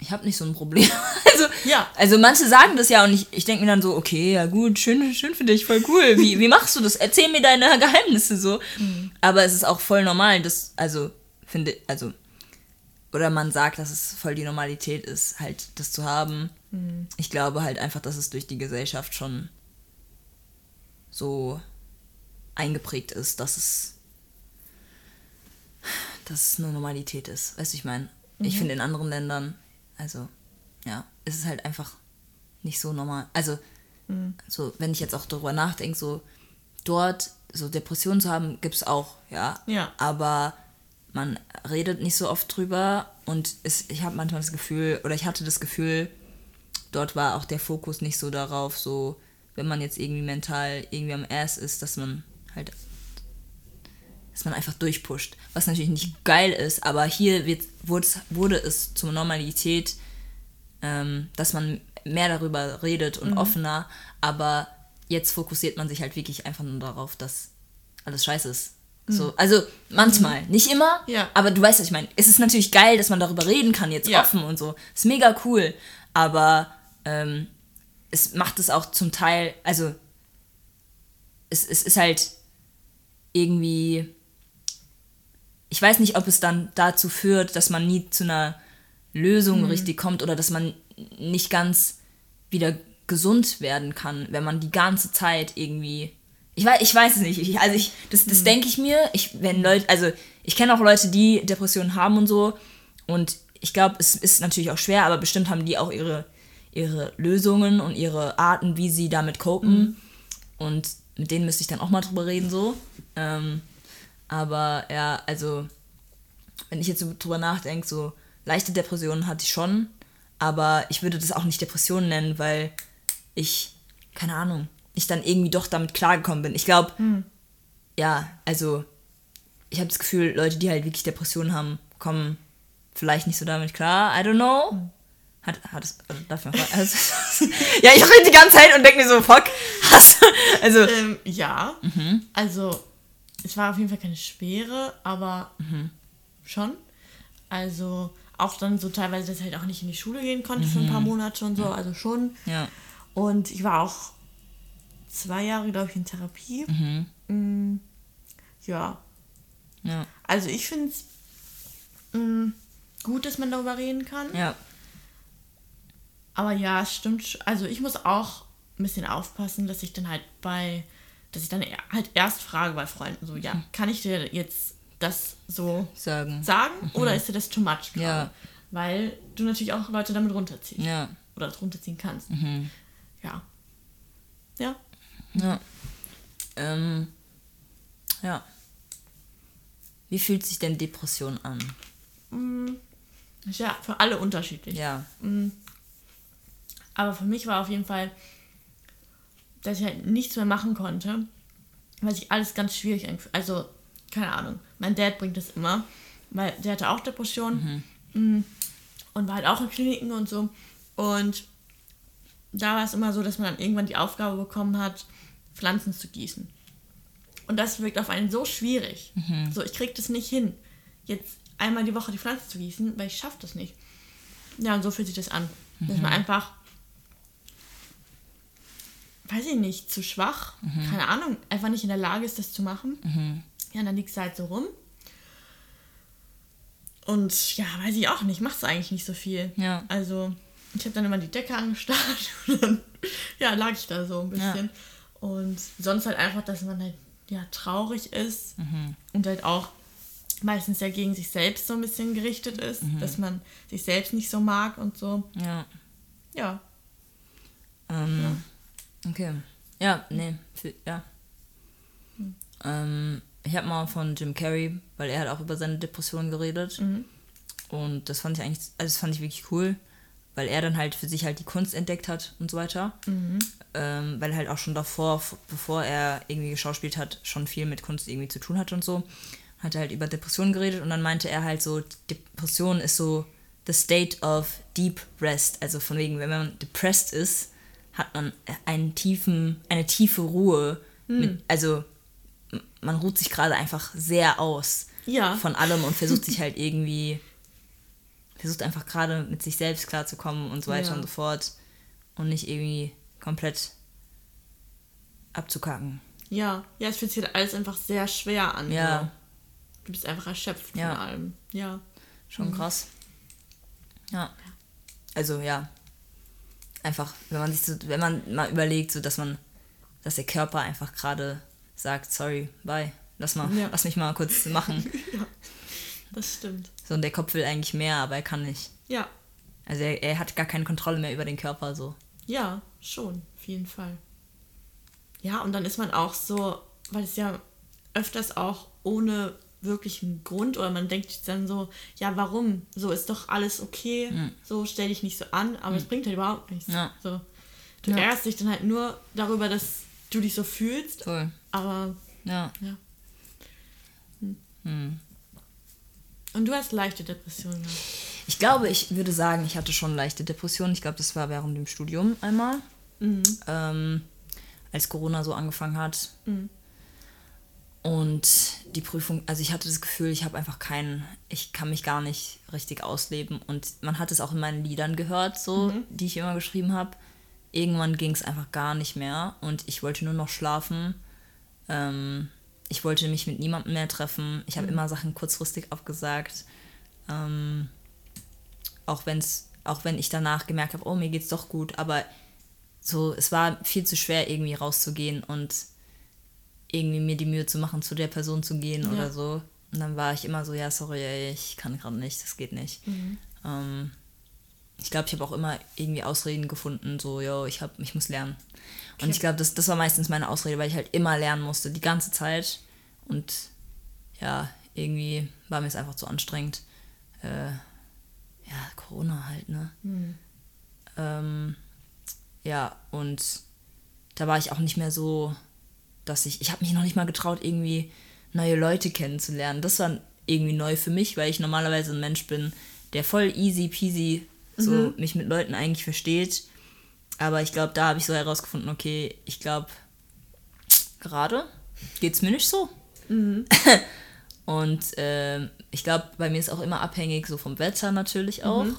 ich habe nicht so ein Problem. Also, Ja. also manche sagen das ja und ich, ich denke mir dann so, okay, ja gut, schön, schön für dich, voll cool. Wie, wie machst du das? Erzähl mir deine Geheimnisse so. Aber es ist auch voll normal, das, also, finde, also, oder man sagt, dass es voll die Normalität ist, halt das zu haben. Ich glaube halt einfach, dass es durch die Gesellschaft schon so eingeprägt ist, dass es, dass es eine Normalität ist. Weißt du, ich meine, ich finde in anderen Ländern, also ja, ist es halt einfach nicht so normal. Also, so, wenn ich jetzt auch darüber nachdenke, so dort so Depressionen zu haben, gibt es auch, ja. Ja. Aber man redet nicht so oft drüber und es, ich habe manchmal das Gefühl, oder ich hatte das Gefühl, dort war auch der Fokus nicht so darauf, so, wenn man jetzt irgendwie mental irgendwie am Ass ist, dass man halt, dass man einfach durchpusht. Was natürlich nicht geil ist, aber hier wird, wurde, es- zur Normalität, ähm, dass man mehr darüber redet und offener, aber jetzt fokussiert man sich halt wirklich einfach nur darauf, dass alles scheiße ist. So, also manchmal, nicht immer, Ja. aber du weißt, was ich meine. Es ist natürlich geil, dass man darüber reden kann, jetzt Ja. offen und so. Ist mega cool. Aber ähm, es macht es auch zum Teil, also es, es ist halt irgendwie. Ich weiß nicht, ob es dann dazu führt, dass man nie zu einer Lösung richtig kommt oder dass man nicht ganz wieder gesund werden kann, wenn man die ganze Zeit irgendwie. Ich weiß, ich weiß es nicht. Ich, also ich, das, das denke ich mir. Ich, wenn Leute, also ich kenne auch Leute, die Depressionen haben und so. Und ich glaube, es ist natürlich auch schwer, aber bestimmt haben die auch ihre, ihre Lösungen und ihre Arten, wie sie damit copen. Und mit denen müsste ich dann auch mal drüber reden, so. Ähm, aber ja, also, wenn ich jetzt so drüber nachdenke, so leichte Depressionen hatte ich schon, aber ich würde das auch nicht Depression nennen, weil ich, keine Ahnung, ich dann irgendwie doch damit klargekommen bin. Ich glaube, ja, also, ich habe das Gefühl, Leute, die halt wirklich Depressionen haben, kommen vielleicht nicht so damit klar. I don't know. Hat, hat es, also fragen? Also, ja, ich rede die ganze Zeit und denke mir so, fuck, hast du- Also, Ähm, ja. Mhm. Also, es war auf jeden Fall keine schwere, aber Mhm. schon. Also, auch dann so teilweise, dass ich halt auch nicht in die Schule gehen konnte für ein paar Monate und so, also schon. Mhm. ja. Und ich war auch zwei Jahre, glaube ich, in Therapie. Mhm. Mm, ja. Ja, Also ich finde es gut, dass man darüber reden kann. ja, Aber ja, es stimmt. Also ich muss auch ein bisschen aufpassen, dass ich dann halt bei, dass ich dann e- halt erst frage bei Freunden so, ja, kann ich dir jetzt das so sagen. sagen oder ist dir das too much? Ja. Weil du natürlich auch Leute damit runterziehst Ja, oder runterziehen kannst. Mhm. Ja. Ja. ja. Ähm, ja. Wie fühlt sich denn Depression an? Ist ja für alle unterschiedlich. Ja, Aber für mich war auf jeden Fall, dass ich halt nichts mehr machen konnte, weil sich alles ganz schwierig angefühlt Also, keine Ahnung. Mein Dad bringt das immer, weil der hatte auch Depressionen mm, und war halt auch in Kliniken und so. Und da war es immer so, dass man dann irgendwann die Aufgabe bekommen hat, Pflanzen zu gießen. Und das wirkt auf einen so schwierig. So, ich krieg das nicht hin, jetzt einmal die Woche die Pflanzen zu gießen, weil ich schaffe das nicht. Ja, und so fühlt sich das an. Dass man einfach, weiß ich nicht, zu schwach, keine Ahnung, einfach nicht in der Lage ist, das zu machen. Ja, und dann liegst du halt so rum. Und ja, weiß ich auch nicht, machst eigentlich nicht so viel. Ja. Also, ich habe dann immer die Decke angestarrt und dann ja, lag ich da so ein bisschen. Und sonst halt einfach, dass man halt ja traurig ist und halt auch meistens ja gegen sich selbst so ein bisschen gerichtet ist, dass man sich selbst nicht so mag und so. ja. Ja. Ähm, Okay. Ja, nee, ja. Ähm, ich habe mal von Jim Carrey, weil er hat auch über seine Depression geredet. Und das fand ich eigentlich, also das fand ich wirklich cool. weil er dann halt für sich halt die Kunst entdeckt hat und so weiter. Mhm. Ähm, weil er halt auch schon davor, bevor er irgendwie geschauspielt hat, schon viel mit Kunst irgendwie zu tun hat und so. Hat er halt über Depressionen geredet und dann meinte er halt so, Depression ist so the state of deep rest. Also von wegen, wenn man depressed ist, hat man einen tiefen, eine tiefe Ruhe. Mhm. Mit, also man ruht sich gerade einfach sehr aus ja. von allem und versucht sich halt irgendwie versucht einfach gerade mit sich selbst klarzukommen und so weiter ja. und so fort und nicht irgendwie komplett abzukacken. Ja, ja, es fühlt sich halt alles einfach sehr schwer an. Ja. Du bist einfach erschöpft ja. von allem. Ja. Schon mhm. krass. Ja. Also ja. Einfach, wenn man sich so, wenn man mal überlegt, so dass man, dass der Körper einfach gerade sagt, sorry, bye, lass mal, ja. lass mich mal kurz machen. ja. Das stimmt. So, und der Kopf will eigentlich mehr, aber er kann nicht. Ja. Also er, er hat gar keine Kontrolle mehr über den Körper so. Ja, schon, auf jeden Fall. Ja, und dann ist man auch so, weil es ja öfters auch ohne wirklichen Grund oder man denkt dann so, ja, warum? So ist doch alles okay, mhm. so stell dich nicht so an, aber mhm. es bringt halt überhaupt nichts. Ja. So, du ja. ärgerst dich dann halt nur darüber, dass du dich so fühlst, Voll. aber ja. ja. Hm. Hm. Und du hast leichte Depressionen. Ich glaube, ich würde sagen, ich hatte schon leichte Depressionen. Ich glaube, das war während dem Studium einmal, mhm. ähm, als Corona so angefangen hat. Und die Prüfung, also ich hatte das Gefühl, ich habe einfach keinen, ich kann mich gar nicht richtig ausleben. Und man hat es auch in meinen Liedern gehört, so, mhm. die ich immer geschrieben habe. Irgendwann ging es einfach gar nicht mehr und ich wollte nur noch schlafen. Ähm, ich wollte mich mit niemandem mehr treffen. Ich habe mhm. immer Sachen kurzfristig abgesagt. Ähm, auch, wenn's, auch wenn ich danach gemerkt habe, oh, mir geht's doch gut. Aber so, es war viel zu schwer, irgendwie rauszugehen und irgendwie mir die Mühe zu machen, zu der Person zu gehen ja. oder so. Und dann war ich immer so, ja, sorry, ey, ich kann gerade nicht, das geht nicht. Mhm. Ähm, ich glaube, ich habe auch immer irgendwie Ausreden gefunden, so, yo, ich, hab, ich muss lernen. Okay. Und ich glaube, das, das war meistens meine Ausrede, weil ich halt immer lernen musste, die ganze Zeit. Und ja, irgendwie war mir es einfach zu anstrengend. Äh, ja, Corona halt, ne? Mhm. Ähm, ja, und da war ich auch nicht mehr so, dass ich, ich habe mich noch nicht mal getraut, irgendwie neue Leute kennenzulernen. Das war irgendwie neu für mich, weil ich normalerweise ein Mensch bin, der voll easy peasy so mhm. mich mit Leuten eigentlich versteht aber ich glaube, da habe ich so herausgefunden, okay, ich glaube, gerade geht es mir nicht so. Mhm. Und äh, ich glaube, bei mir ist auch immer abhängig so vom Wetter natürlich mhm. auch. Mhm.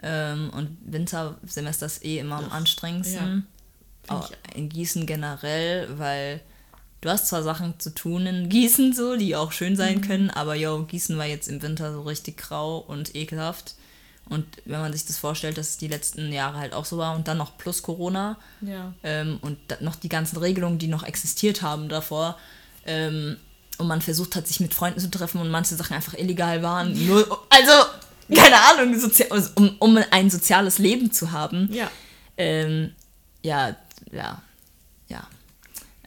Ähm, und Wintersemester ist eh immer am anstrengendsten. Ja. Auch in Gießen generell, weil du hast zwar Sachen zu tun in Gießen so, die auch schön sein mhm. können, aber yo, Gießen war jetzt im Winter so richtig grau und ekelhaft. Und wenn man sich das vorstellt, dass es die letzten Jahre halt auch so war und dann noch plus Corona ja. ähm, und noch die ganzen Regelungen, die noch existiert haben davor, ähm, und man versucht hat, sich mit Freunden zu treffen und manche Sachen einfach illegal waren, nur, also, keine Ahnung, also, um, um ein soziales Leben zu haben. Ja. Ähm, ja, ja, ja.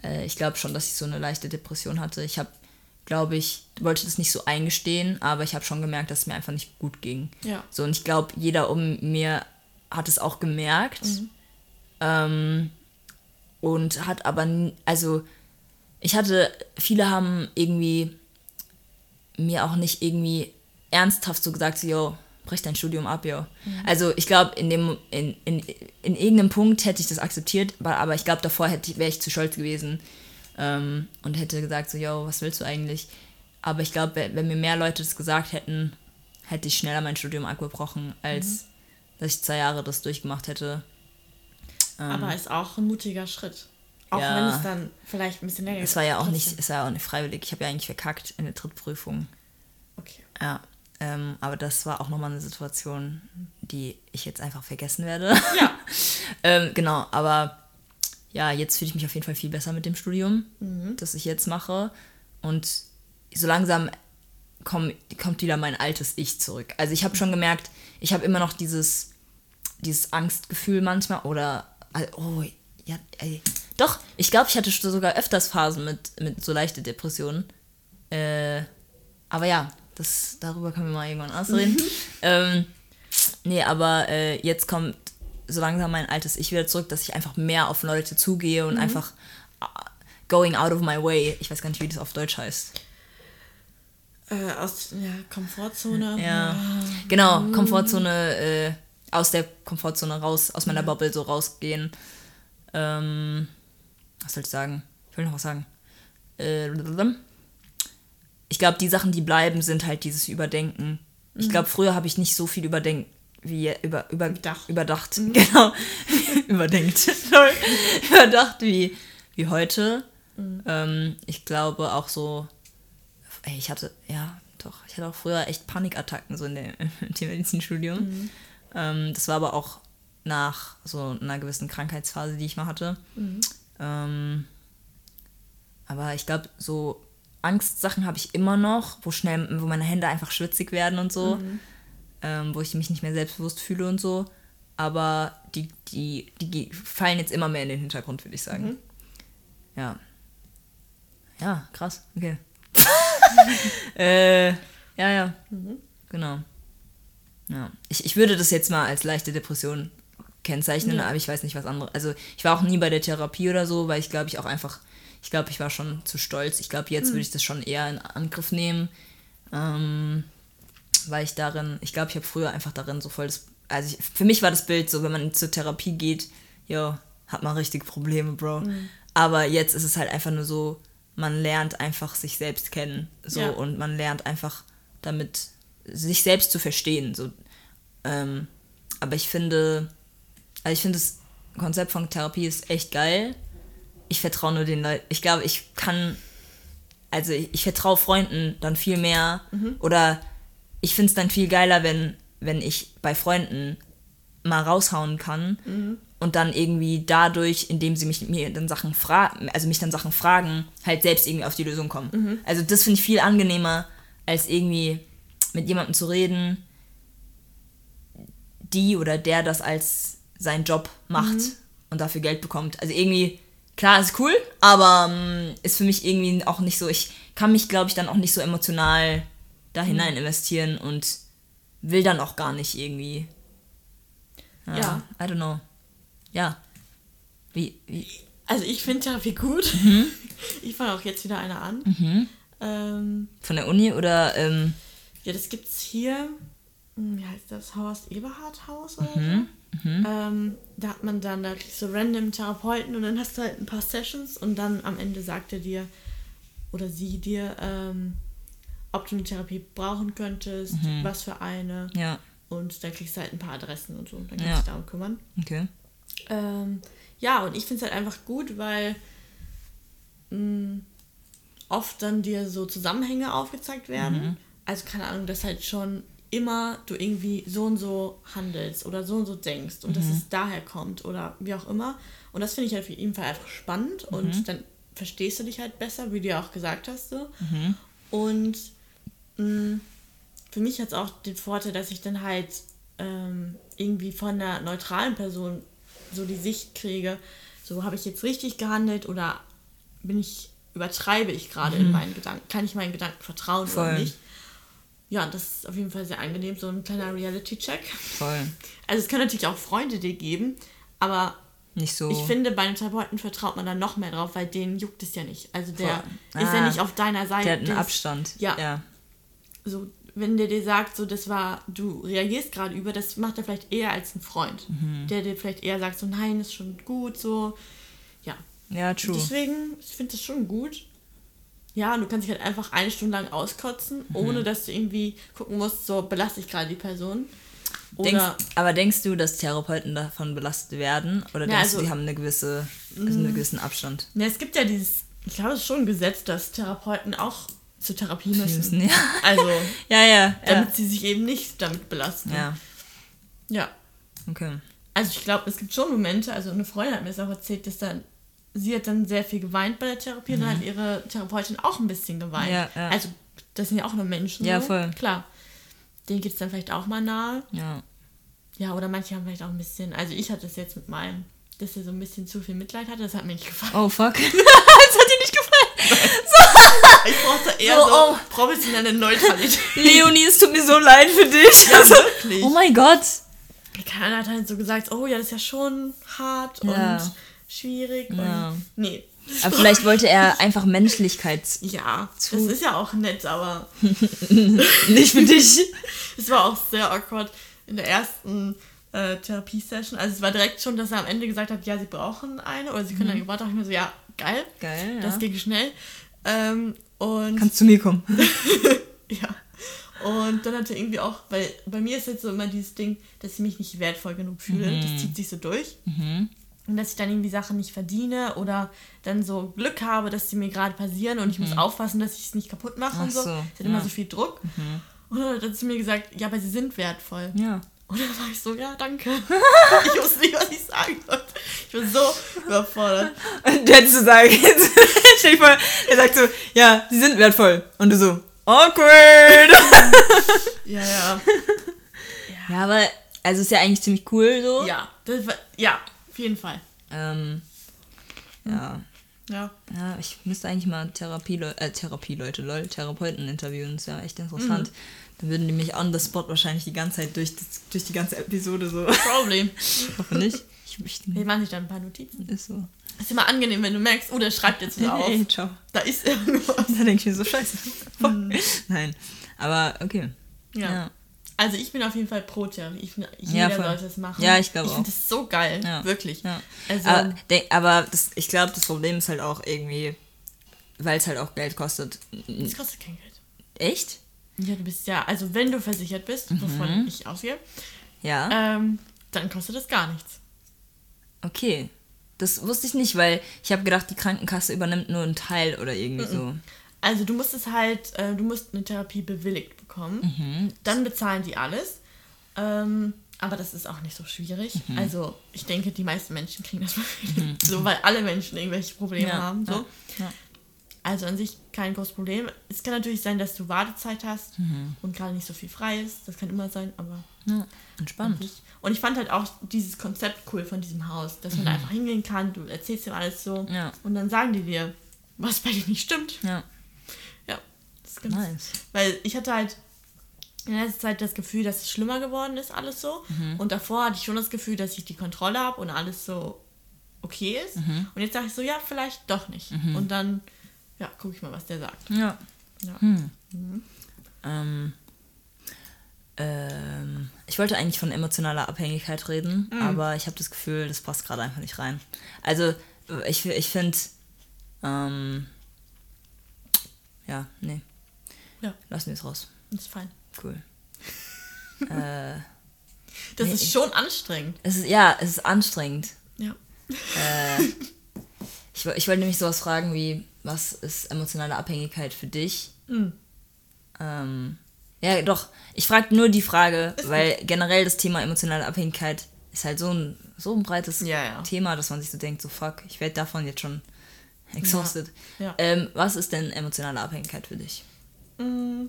Äh, ich glaube schon, dass ich so eine leichte Depression hatte. Ich habe glaube ich, wollte das nicht so eingestehen, aber ich habe schon gemerkt, dass es mir einfach nicht gut ging. Ja. So, und ich glaube, jeder um mir hat es auch gemerkt. Mhm. Ähm, und hat aber, also, ich hatte, viele haben irgendwie mir auch nicht irgendwie ernsthaft so gesagt, so, yo, brech dein Studium ab, yo. Mhm. Also ich glaube, in dem, in, in, in irgendeinem Punkt hätte ich das akzeptiert, aber ich glaube, davor wäre ich zu stolz gewesen, ähm, und hätte gesagt, so, yo, was willst du eigentlich? Aber ich glaube, wenn mir mehr Leute das gesagt hätten, hätte ich schneller mein Studium abgebrochen, als mhm. dass ich zwei Jahre das durchgemacht hätte. Ähm, Aber ist auch ein mutiger Schritt. Auch ja, wenn es dann vielleicht ein bisschen länger Es war ja auch nicht, es war ja auch nicht freiwillig. Ich habe ja eigentlich verkackt in der Drittprüfung. Okay. Ja. Ähm, aber das war auch nochmal eine Situation, die ich jetzt einfach vergessen werde. Ja. ähm, genau, aber ja, jetzt fühle ich mich auf jeden Fall viel besser mit dem Studium, mhm. das ich jetzt mache. Und so langsam komm, kommt wieder mein altes Ich zurück. Also ich habe schon gemerkt, ich habe immer noch dieses, dieses Angstgefühl manchmal oder, oh, ja, ey. Doch, ich glaube, ich hatte sogar öfters Phasen mit, mit so leichte Depressionen. Äh, aber ja, das, darüber können wir mal irgendwann ausreden. Mhm. ähm, nee, aber äh, jetzt kommt so langsam mein altes Ich wieder zurück, dass ich einfach mehr auf Leute zugehe und einfach uh, going out of my way. Ich weiß gar nicht, wie das auf Deutsch heißt. Äh, aus ja, Komfortzone. Ja, genau, Komfortzone, äh, aus der Komfortzone raus, aus meiner Bubble so rausgehen. Ähm, was soll ich sagen? Ich will noch was sagen. Äh, ich glaube, die Sachen, die bleiben, sind halt dieses Überdenken. Ich glaube, früher habe ich nicht so viel überdenkt, wie über, über, Überdacht. überdacht. Genau. Überdenkt. Überdacht wie, wie heute. Ähm, ich glaube auch so, ey, ich hatte, ja, doch, ich hatte auch früher echt Panikattacken so in der, im Tiermedizinstudium. Ähm, das war aber auch nach so einer gewissen Krankheitsphase, die ich mal hatte. Ähm, aber ich glaube, so Angstsachen habe ich immer noch, wo schnell, wo meine Hände einfach schwitzig werden und so, ähm, wo ich mich nicht mehr selbstbewusst fühle und so. Aber die, die, die fallen jetzt immer mehr in den Hintergrund, würde ich sagen. Ja. Ja, krass, okay. äh, ja, ja. Genau. Ja. Ich, ich würde das jetzt mal als leichte Depression kennzeichnen, aber ich weiß nicht was anderes. Also ich war auch nie bei der Therapie oder so, weil ich glaube ich auch einfach, ich glaube ich war schon zu stolz. Ich glaube jetzt würde ich das schon eher in Angriff nehmen, ähm, weil ich darin, ich glaube ich habe früher einfach darin so voll das, also ich, für mich war das Bild so, wenn man zur Therapie geht, jo, hat man richtige Probleme, Bro. Aber jetzt ist es halt einfach nur so, man lernt einfach sich selbst kennen, so Ja. und man lernt einfach damit sich selbst zu verstehen, so. Ähm, aber ich finde, also ich finde das Konzept von Therapie ist echt geil. Ich vertraue nur den Leuten. Ich glaube, ich kann, also ich, ich vertraue Freunden dann viel mehr oder ich finde es dann viel geiler, wenn, wenn ich bei Freunden mal raushauen kann und dann irgendwie dadurch, indem sie mich mir dann Sachen fragen, also mich dann Sachen fragen, halt selbst irgendwie auf die Lösung kommen. Also das finde ich viel angenehmer, als irgendwie mit jemandem zu reden, die oder der das als seinen Job macht und dafür Geld bekommt. Also irgendwie, klar, ist cool, aber ähm, ist für mich irgendwie auch nicht so, ich kann mich, glaube ich, dann auch nicht so emotional da hinein investieren und will dann auch gar nicht irgendwie. Ja. I don't know. Ja. Wie, wie, Also ich finde Therapie gut. Ich fange auch jetzt wieder eine an. Ähm, von der Uni oder, ähm, ja, das gibt's hier. Hm, Wie heißt das? Horst Eberhard Haus oder so? Ähm, da hat man dann, da kriegst du random Therapeuten und dann hast du halt ein paar Sessions und dann am Ende sagt er dir oder sie dir, ähm, ob du eine Therapie brauchen könntest, was für eine. ja, Und dann kriegst du halt ein paar Adressen und so. Dann kannst du Ja. dich darum kümmern. okay. Ähm, ja, und ich finde es halt einfach gut, weil mh, oft dann dir so Zusammenhänge aufgezeigt werden. Also keine Ahnung, dass halt schon immer du irgendwie so und so handelst oder so und so denkst und dass es daher kommt oder wie auch immer. Und das finde ich halt auf jeden Fall einfach spannend und dann verstehst du dich halt besser, wie du ja auch gesagt hast. So. Und mh, für mich hat es auch den Vorteil, dass ich dann halt ähm, irgendwie von einer neutralen Person so die Sicht kriege, so habe ich jetzt richtig gehandelt oder bin ich, übertreibe ich gerade in meinen Gedanken, kann ich meinen Gedanken vertrauen oder Voll. nicht. Ja, das ist auf jeden Fall sehr angenehm, so ein kleiner Reality-Check. Voll. Also es können natürlich auch Freunde dir geben, aber Nicht so. ich finde, bei einem Therapeuten vertraut man dann noch mehr drauf, weil denen juckt es ja nicht. Also der Voll. ist ja Ah. nicht auf deiner Seite. der hat einen Abstand. Ja. ja. so, wenn der dir sagt, so, das war, du reagierst gerade über, das macht er vielleicht eher als ein Freund. Mhm. Der dir vielleicht eher sagt, so, nein, ist schon gut, so. Ja. Ja, true. Deswegen, ich finde das schon gut. Ja, und du kannst dich halt einfach eine Stunde lang auskotzen, Mhm. ohne dass du irgendwie gucken musst, so, belaste ich gerade die Person. Oder, Denkst, aber denkst du, dass Therapeuten davon belastet werden? Oder Ja, denkst also- du, die haben eine gewisse, also einen gewissen Abstand? ne, es gibt ja dieses, ich glaube, es ist schon ein Gesetz, dass Therapeuten auch zur Therapie müssen. müssen, ja. Also, Ja, ja. damit sie sich eben nicht damit belasten. Ja, ja. okay. Also ich glaube, es gibt schon Momente, also eine Freundin hat mir das auch erzählt, dass dann, sie hat dann sehr viel geweint bei der Therapie und dann hat ihre Therapeutin auch ein bisschen geweint. Mhm. Ja, ja. Also das sind ja auch nur Menschen. Ja, so. voll. Klar. Denen geht es dann vielleicht auch mal nahe. Ja. Ja, oder manche haben vielleicht auch ein bisschen, also ich hatte es jetzt mit meinem, dass er so ein bisschen zu viel Mitleid hatte, das hat mir nicht gefallen. Oh, fuck. das hat dir nicht gefallen. Ich brauchte eher So, so, oh. professionelle Neutralität. Leonie, es tut mir so leid für dich. Ja, wirklich. Oh mein Gott. Keiner hat halt so gesagt, oh ja, das ist ja schon hart Ja. und schwierig. Ja. Und, nee. Aber vielleicht wollte er einfach Menschlichkeit. Ja, Zu- das ist ja auch nett, aber Nicht für dich. es war auch sehr awkward in der ersten äh, Therapiesession. Also es war direkt schon, dass er am Ende gesagt hat, ja, sie brauchen eine oder sie können eine Geburt. Da ich mir so, ja, geil, Geil, ja. das ging schnell. Ähm, und Kannst zu mir kommen. ja. Und dann hat er irgendwie auch, weil bei mir ist jetzt so immer dieses Ding, dass ich mich nicht wertvoll genug fühle. Mhm. Das zieht sich so durch. Und dass ich dann irgendwie Sachen nicht verdiene oder dann so Glück habe, dass sie mir gerade passieren und ich muss aufpassen, dass ich es nicht kaputt mache und Mhm. Ach so. so, Es hat ja. immer so viel Druck. Und dann hat zu mir gesagt, ja, aber sie sind wertvoll. Ja. Und dann war ich so, ja, danke. ich wusste nicht, was ich sagen sollte. Ich bin so überfordert. Und du hättest du sagen, stell dir vor, er sagt so, ja, sie sind wertvoll. Und du so, awkward. Ja, ja. Ja, aber, also ist ja eigentlich ziemlich cool so. Ja, das war, ja, auf jeden Fall. Ähm, ja. Ja. Ja, ich müsste eigentlich mal Therapie, äh, Therapieleute, lol, Therapeuten interviewen. Das wäre echt interessant. Mhm. Dann würden die mich on the spot wahrscheinlich die ganze Zeit durch, das, durch die ganze Episode so. Problem. Ich hoffe nicht. Ich, ich, Wir machen sich dann ein paar Notizen. ist so. ist immer angenehm, wenn du merkst, oh, der schreibt jetzt wieder auf. Hey, ciao. Da ist irgendwas. Da denke ich mir so, scheiße. Fuck. Nein. Aber okay. Ja. Ja. Also ich bin auf jeden Fall pro Therapie. Ich finde, Ja, jeder voll. sollte es machen. Ja, ich glaube Ich finde das so geil. Ja. Wirklich. Ja. Also, aber aber das, ich glaube, das Problem ist halt auch irgendwie, weil es halt auch Geld kostet. es kostet kein Geld. Echt? Ja, du bist ja, also wenn du versichert bist, Mhm. wovon ich ausgehe, Ja. ähm, dann kostet das gar nichts. Okay. Das wusste ich nicht, weil ich habe gedacht, die Krankenkasse übernimmt nur einen Teil oder irgendwie so. Also du musst es halt, äh, du musst eine Therapie bewilligt bekommen. Mhm. Dann bezahlen die alles. Ähm, aber das ist auch nicht so schwierig. Mhm. Also ich denke, die meisten Menschen kriegen das bewilligt. So, weil alle Menschen irgendwelche Probleme Ja, haben. So. ja, ja. Also an sich kein großes Problem. Es kann natürlich sein, dass du Wartezeit hast Mhm. und gerade nicht so viel frei ist. Das kann immer sein, aber entspannt. Und ich fand halt auch dieses Konzept cool von diesem Haus, dass man da einfach hingehen kann, du erzählst ihm alles so Mhm. Und dann sagen die dir, was bei dir nicht stimmt. Ja, ist ganz nice. Weil ich hatte halt in letzter Zeit das Gefühl, dass es schlimmer geworden ist, alles so. Mhm. Und davor hatte ich schon das Gefühl, dass ich die Kontrolle habe und alles so okay ist. Mhm. Und jetzt dachte ich so, ja, vielleicht doch nicht. Und dann, ja, gucke ich mal, was der sagt. Ja. Ja. Ähm, ähm, ich wollte eigentlich von emotionaler Abhängigkeit reden, aber ich habe das Gefühl, das passt gerade einfach nicht rein. Also, ich, ich finde, ähm, ja, nee, Ja, lassen wir es raus. ist fein. Cool. äh, Das Nee, ist schon anstrengend. es ist, ja, es ist anstrengend. Ja. Äh, ich, ich wollte nämlich sowas fragen wie, was ist emotionale Abhängigkeit für dich? Mhm. Ähm, ja, doch. Ich frage nur die Frage, weil generell das Thema emotionale Abhängigkeit ist halt so ein, so ein breites Ja, ja. Thema, dass man sich so denkt, so fuck, ich werde davon jetzt schon exhausted. Ja. Ähm, was ist denn emotionale Abhängigkeit für dich? Mm.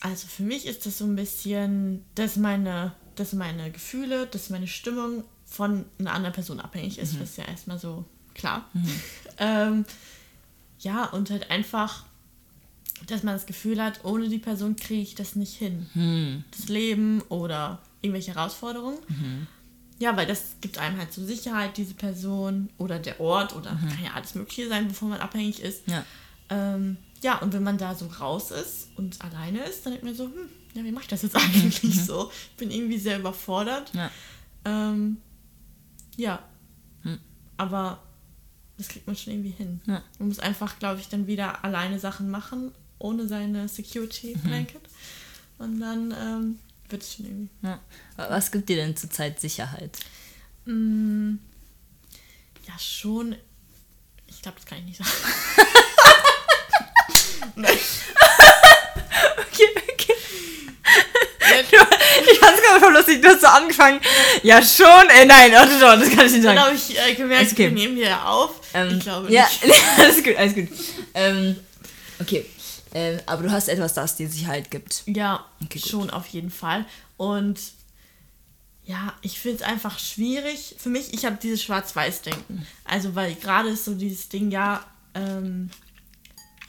Also für mich ist das so ein bisschen, dass meine, dass meine Gefühle, dass meine Stimmung von einer anderen Person abhängig ist. Das ist ja erstmal so klar. Ähm, ja, und halt einfach, dass man das Gefühl hat, ohne die Person kriege ich das nicht hin. Das Leben oder irgendwelche Herausforderungen. Ja, weil das gibt einem halt so Sicherheit, diese Person oder der Ort oder kann ja alles Mögliche sein, wovon man abhängig ist. Ja. Ähm, ja, und wenn man da so raus ist und alleine ist, dann denkt man so, hm, ja, wie mache ich das jetzt eigentlich so? Ich bin irgendwie sehr überfordert. Ja. Ähm, ja. Hm. Aber das kriegt man schon irgendwie hin. Ja. Man muss einfach, glaube ich, dann wieder alleine Sachen machen, ohne seine Security Mhm. Blanket. Und dann ähm, wird es schon irgendwie. ja. Was gibt dir denn zurzeit Sicherheit? Mm, ja, schon. Ich glaube, das kann ich nicht sagen. Nein. Okay, okay. ich fand's gerade voll lustig, du hast so angefangen. Ja, schon. Äh, nein, warte schon, das kann ich nicht Dann sagen. habe ich äh, gemerkt, okay. wir nehmen hier auf. Ähm, ich glaube ja, nicht. alles gut, alles gut. Ähm, okay. Ähm, aber du hast etwas, das dir Sicherheit gibt. Ja, Okay, schon auf jeden Fall. Und ja, ich finde es einfach schwierig. Für mich, ich habe dieses Schwarz-Weiß-Denken. Also, weil gerade ist so dieses Ding, ja, ähm,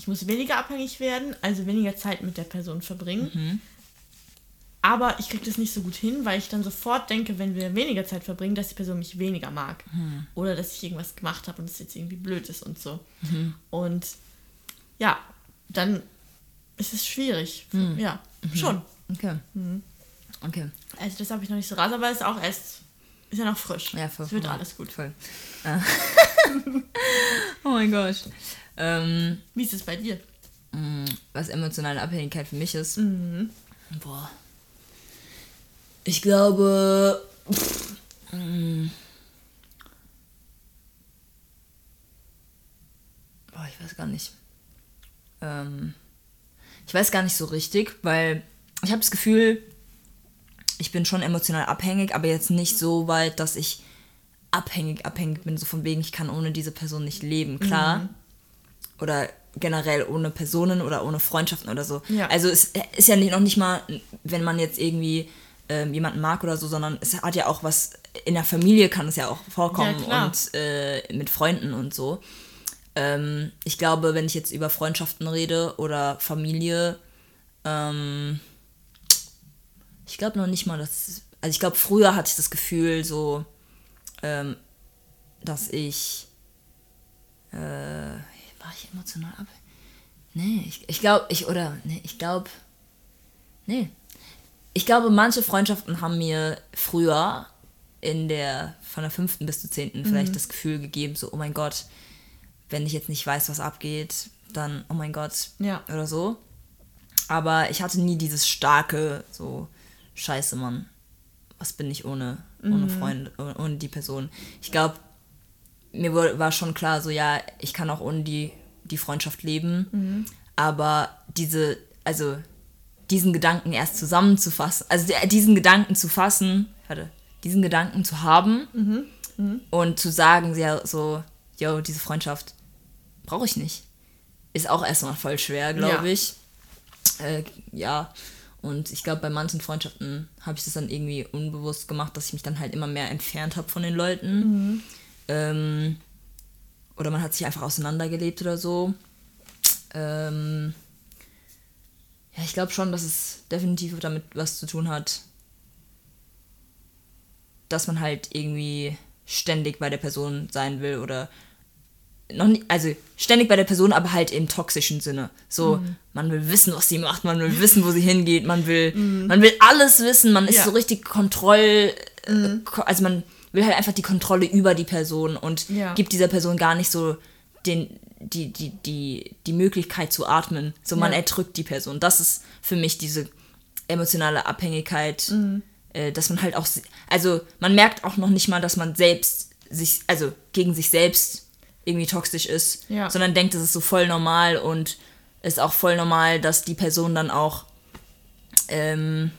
ich muss weniger abhängig werden, also weniger Zeit mit der Person verbringen. Aber ich kriege das nicht so gut hin, weil ich dann sofort denke, wenn wir weniger Zeit verbringen, dass die Person mich weniger mag. Hm. Oder dass ich irgendwas gemacht habe und es jetzt irgendwie blöd ist und so. Mhm. Und ja, dann ist es schwierig. Hm. Ja, schon. Okay. Mhm. Okay. Also das habe ich noch nicht so raus, aber es ist auch erst, ist ja noch frisch. Ja, voll. Es wird voll. alles gut. Voll. Äh. oh mein Gott. Ähm, Wie ist es bei dir? mh, was emotionale Abhängigkeit für mich ist. Mhm. Boah. Ich glaube. pff, mh. Boah, ich weiß gar nicht. Ähm, ich weiß gar nicht so richtig, weil ich habe das Gefühl, ich bin schon emotional abhängig, aber jetzt nicht so weit, dass ich abhängig, abhängig bin, so von wegen, ich kann ohne diese Person nicht leben, klar. Oder generell ohne Personen oder ohne Freundschaften oder so. Ja. Also es ist ja nicht, noch nicht mal, wenn man jetzt irgendwie ähm, jemanden mag oder so, sondern es hat ja auch was, in der Familie kann es ja auch vorkommen Ja, und äh, mit Freunden und so. Ähm, ich glaube, wenn ich jetzt über Freundschaften rede oder Familie, ähm, ich glaube noch nicht mal, dass. Also ich glaube, früher hatte ich das Gefühl, so, ähm, dass ich. Äh, war ich emotional ab? Nee, ich, ich glaube, ich, oder, nee, ich glaube. Nee. Ich glaube, manche Freundschaften haben mir früher in der, von der fünften bis zur zehnten vielleicht das Gefühl gegeben, so, oh mein Gott, wenn ich jetzt nicht weiß, was abgeht, dann, oh mein Gott, Ja. oder so. Aber ich hatte nie dieses starke, so, scheiße, Mann, was bin ich ohne, ohne Freund, ohne, ohne die Person. Ich glaube, mir war schon klar, so, ja, ich kann auch ohne die, die Freundschaft leben. Aber diese, also, diesen Gedanken erst zusammenzufassen, also diesen Gedanken zu fassen, warte, diesen Gedanken zu haben und zu sagen, ja, so, yo, diese Freundschaft brauche ich nicht. Ist auch erstmal voll schwer, glaube Ja. ich. Äh, ja. Und ich glaube, bei manchen Freundschaften habe ich das dann irgendwie unbewusst gemacht, dass ich mich dann halt immer mehr entfernt habe von den Leuten. Ähm, oder man hat sich einfach auseinandergelebt oder so. Ähm, ja, ich glaube schon, dass es definitiv damit was zu tun hat, dass man halt irgendwie ständig bei der Person sein will oder noch nicht, also ständig bei der Person, aber halt im toxischen Sinne. So, man will wissen, was sie macht, man will wissen, wo sie hingeht, man will, man will alles wissen, man ist Ja. so richtig Kontroll, äh, ko- also man will halt einfach die Kontrolle über die Person und Ja. gibt dieser Person gar nicht so den, die, die, die, die Möglichkeit zu atmen. So, man Ja. erdrückt die Person. Das ist für mich diese emotionale Abhängigkeit, äh, dass man halt auch, also man merkt auch noch nicht mal, dass man selbst sich, also gegen sich selbst irgendwie toxisch ist, Ja. sondern denkt, es ist so voll normal und ist auch voll normal, dass die Person dann auch, ähm,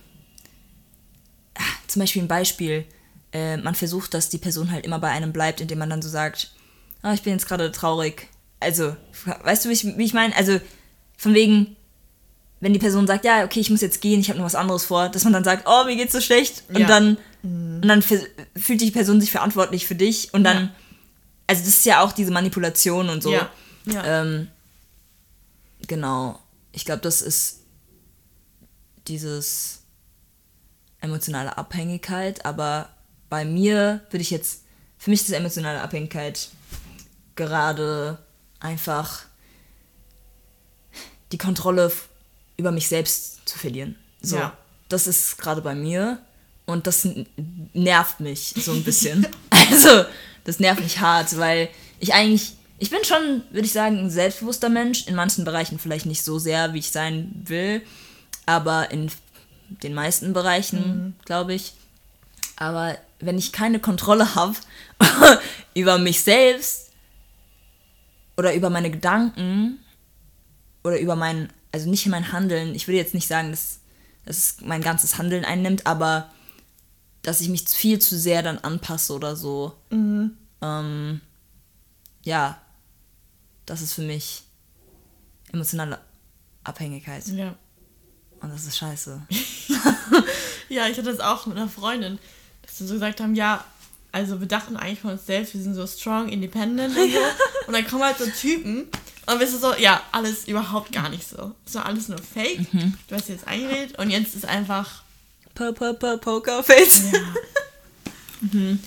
ah, zum Beispiel ein Beispiel, äh, man versucht, dass die Person halt immer bei einem bleibt, indem man dann so sagt, ah, ich bin jetzt gerade traurig. Also, weißt du, wie ich, wie ich meine? Also, von wegen, wenn die Person sagt, ja, okay, ich muss jetzt gehen, ich habe noch was anderes vor, dass man dann sagt, oh, mir geht's so schlecht. Und Ja. dann, und dann fühlt die Person sich verantwortlich für dich. Und dann, Ja. also das ist ja auch diese Manipulation und so. Ja. Ja. Ähm, genau. Ich glaube, das ist dieses emotionale Abhängigkeit, aber bei mir würde ich jetzt, für mich ist emotionale Abhängigkeit gerade einfach die Kontrolle über mich selbst zu verlieren. So, Ja. das ist gerade bei mir und das nervt mich so ein bisschen. also, das nervt mich hart, weil ich eigentlich, ich bin schon, würde ich sagen, ein selbstbewusster Mensch, in manchen Bereichen vielleicht nicht so sehr, wie ich sein will, aber in den meisten Bereichen, glaube ich. Aber wenn ich keine Kontrolle habe über mich selbst oder über meine Gedanken oder über mein, also nicht mein Handeln, ich würde jetzt nicht sagen, dass, dass es mein ganzes Handeln einnimmt, aber dass ich mich viel zu sehr dann anpasse oder so. Ähm, ja, das ist für mich emotionale Abhängigkeit. ja. Und das ist scheiße. Ja, ich hatte das auch mit einer Freundin, dass wir so gesagt haben, ja, also wir dachten eigentlich von uns selbst, wir sind so strong, independent und so. Und dann kommen halt so Typen und wir sind so, ja, alles überhaupt gar nicht so. Es war alles nur fake. Du hast jetzt eingeredet und jetzt ist einfach, po po po Pokerface. Ja. mhm.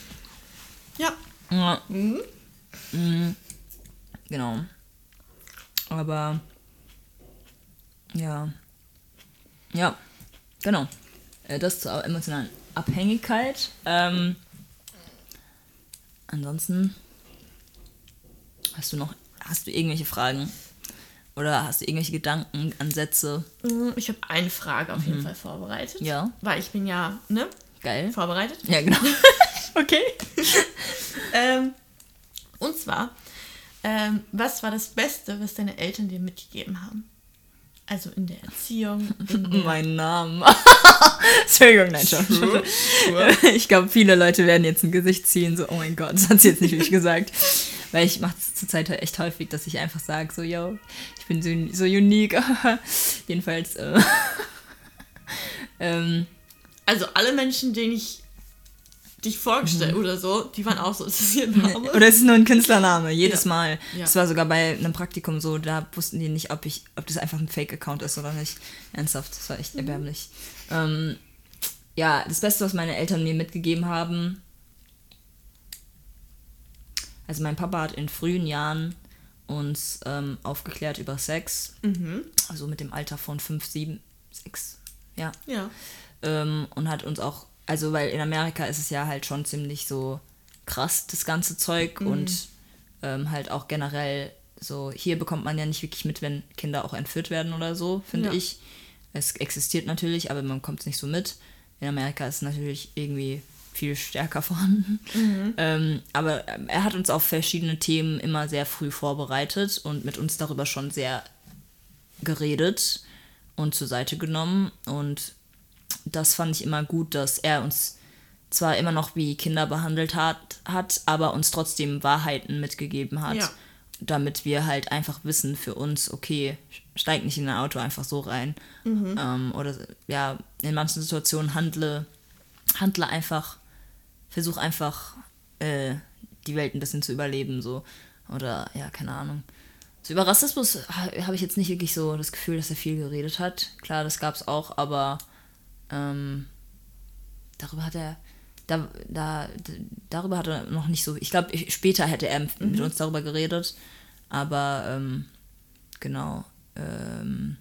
Ja. Ja. Mhm. Mhm. Genau. Aber ja. Ja, genau. Äh, das zur emotionalen Abhängigkeit. Ähm, ansonsten hast du noch, hast du irgendwelche Fragen? Oder hast du irgendwelche Gedanken, Ansätze? Mm, ich habe eine Frage auf jeden mhm. Fall vorbereitet. Ja. Weil ich bin ja, ne? Geil. Vorbereitet. Ja, genau. okay. ähm, und zwar, ähm, was war das Beste, was deine Eltern dir mitgegeben haben? Also in der Erziehung. In der mein Name. Entschuldigung, nein, schon. Ich glaube, viele Leute werden jetzt ein Gesicht ziehen, so, oh mein Gott, das hat sie jetzt nicht wirklich gesagt. Weil ich mache es zurzeit halt echt häufig, dass ich einfach sage, so, yo, ich bin so, so unique. Jedenfalls. Äh, ähm, also alle Menschen, denen ich dich vorgestellt mhm. oder so, die waren auch so, ist das ihr Name? Oder ist es nur ein Künstlername, jedes ja. Mal. Ja. Das war sogar bei einem Praktikum so, da wussten die nicht, ob ich, ob das einfach ein Fake-Account ist oder nicht. Ernsthaft, das war echt mhm. erbärmlich. Ähm, ja, das Beste, was meine Eltern mir mitgegeben haben, also mein Papa hat in frühen Jahren uns ähm, aufgeklärt über Sex. Mhm. Also mit dem Alter von 5, 7, 6. Ja. Ja. Ähm, und hat uns auch also weil in Amerika ist es ja halt schon ziemlich so krass, das ganze Zeug mhm. und ähm, halt auch generell so, hier bekommt man ja nicht wirklich mit, wenn Kinder auch entführt werden oder so, finde ja. ich. Es existiert natürlich, aber man kommt es nicht so mit. In Amerika ist es natürlich irgendwie viel stärker vorhanden. Mhm. Ähm, aber ähm, er hat uns auf verschiedene Themen immer sehr früh vorbereitet und mit uns darüber schon sehr geredet und zur Seite genommen. Und das fand ich immer gut, dass er uns zwar immer noch wie Kinder behandelt hat, hat aber uns trotzdem Wahrheiten mitgegeben hat. Ja. Damit wir halt einfach wissen für uns, okay, steig nicht in ein Auto einfach so rein. Mhm. Ähm, oder ja, in manchen Situationen handle, handle einfach, versuch einfach äh, die Welt ein bisschen zu überleben, so. Oder ja, keine Ahnung. So über Rassismus habe ich jetzt nicht wirklich so das Gefühl, dass er viel geredet hat. Klar, das gab es auch, aber ähm, darüber hat er, da, da, darüber hat er noch nicht so, ich glaube, später hätte er mhm. mit uns darüber geredet, aber ähm, genau, ähm,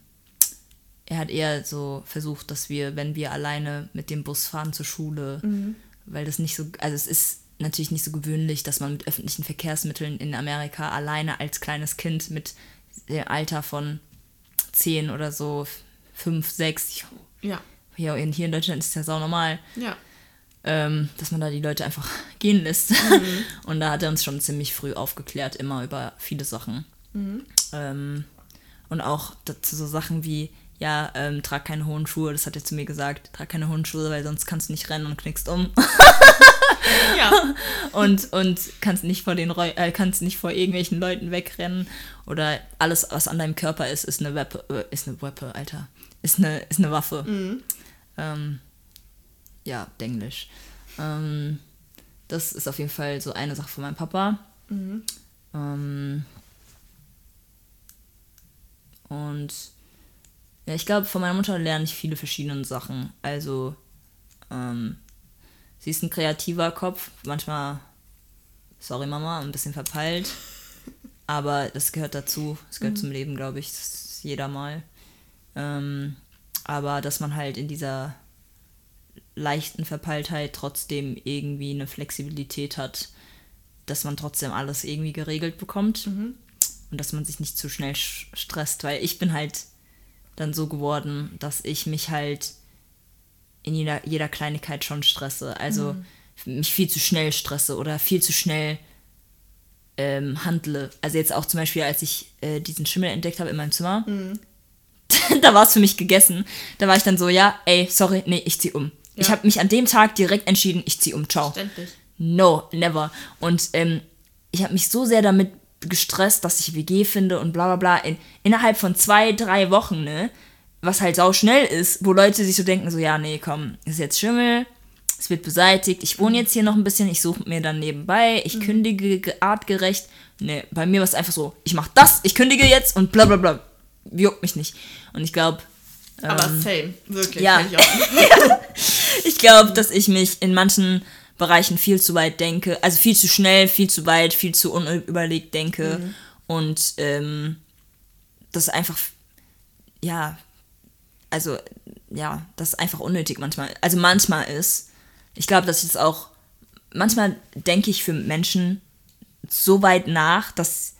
er hat eher so versucht, dass wir, wenn wir alleine mit dem Bus fahren zur Schule, mhm. weil das nicht so, also es ist natürlich nicht so gewöhnlich, dass man mit öffentlichen Verkehrsmitteln in Amerika alleine als kleines Kind mit dem Alter von 10 oder so, 5, 6, ja hier in, hier in Deutschland ist es ja normal. Ja. Ähm, dass man da die Leute einfach gehen lässt. Mhm. Und da hat er uns schon ziemlich früh aufgeklärt, immer über viele Sachen. Mhm. Ähm, und auch dazu so Sachen wie, ja, ähm, trag keine hohen Schuhe, das hat er zu mir gesagt, trag keine hohen Schuhe, weil sonst kannst du nicht rennen und knickst um. ja. Und, und kannst nicht vor den Reu äh, kannst nicht vor irgendwelchen Leuten wegrennen. Oder alles, was an deinem Körper ist, ist eine Waffe, äh, ist eine Waffe, Alter. Ist eine, ist eine Waffe. Mhm. Ähm, ja, Denglisch. Ähm, das ist auf jeden Fall so eine Sache von meinem Papa. Mhm. Ähm, und ja, ich glaube, von meiner Mutter lerne ich viele verschiedene Sachen. Also, ähm, sie ist ein kreativer Kopf, manchmal, sorry Mama, ein bisschen verpeilt. Aber das gehört dazu, das gehört mhm. zum Leben, glaube ich, das ist jeder mal. Ähm, aber dass man halt in dieser leichten Verpeiltheit trotzdem irgendwie eine Flexibilität hat, dass man trotzdem alles irgendwie geregelt bekommt mhm. und dass man sich nicht zu schnell stresst, weil ich bin halt dann so geworden, dass ich mich halt in jeder, jeder Kleinigkeit schon stresse. Also mhm. mich viel zu schnell stresse oder viel zu schnell ähm, handle. Also jetzt auch zum Beispiel, als ich äh, diesen Schimmel entdeckt habe in meinem Zimmer, mhm. da war es für mich gegessen. Da war ich dann so, ja, ey, sorry, nee, ich zieh um. Ja. Ich habe mich an dem Tag direkt entschieden, ich zieh um, ciao. Verständlich. No, never. Und ähm, ich habe mich so sehr damit gestresst, dass ich WG finde und bla bla bla. In, innerhalb von zwei, drei Wochen, ne? Was halt sau schnell ist, wo Leute sich so denken, so, ja, nee, komm, ist jetzt Schimmel, es wird beseitigt, ich wohne jetzt hier noch ein bisschen, ich suche mir dann nebenbei, ich mhm. kündige artgerecht. Nee, bei mir war es einfach so, ich mach das, ich kündige jetzt und bla bla bla juckt mich nicht. Und ich glaube. Ähm, Aber same, wirklich. Ja. ich glaube, dass ich mich in manchen Bereichen viel zu weit denke, also viel zu schnell, viel zu weit, viel zu unüberlegt denke mhm. und ähm, das einfach, ja, also ja, das einfach unnötig manchmal, also manchmal ist. Ich glaube, dass ich es auch, manchmal denke ich für Menschen so weit nach, dass,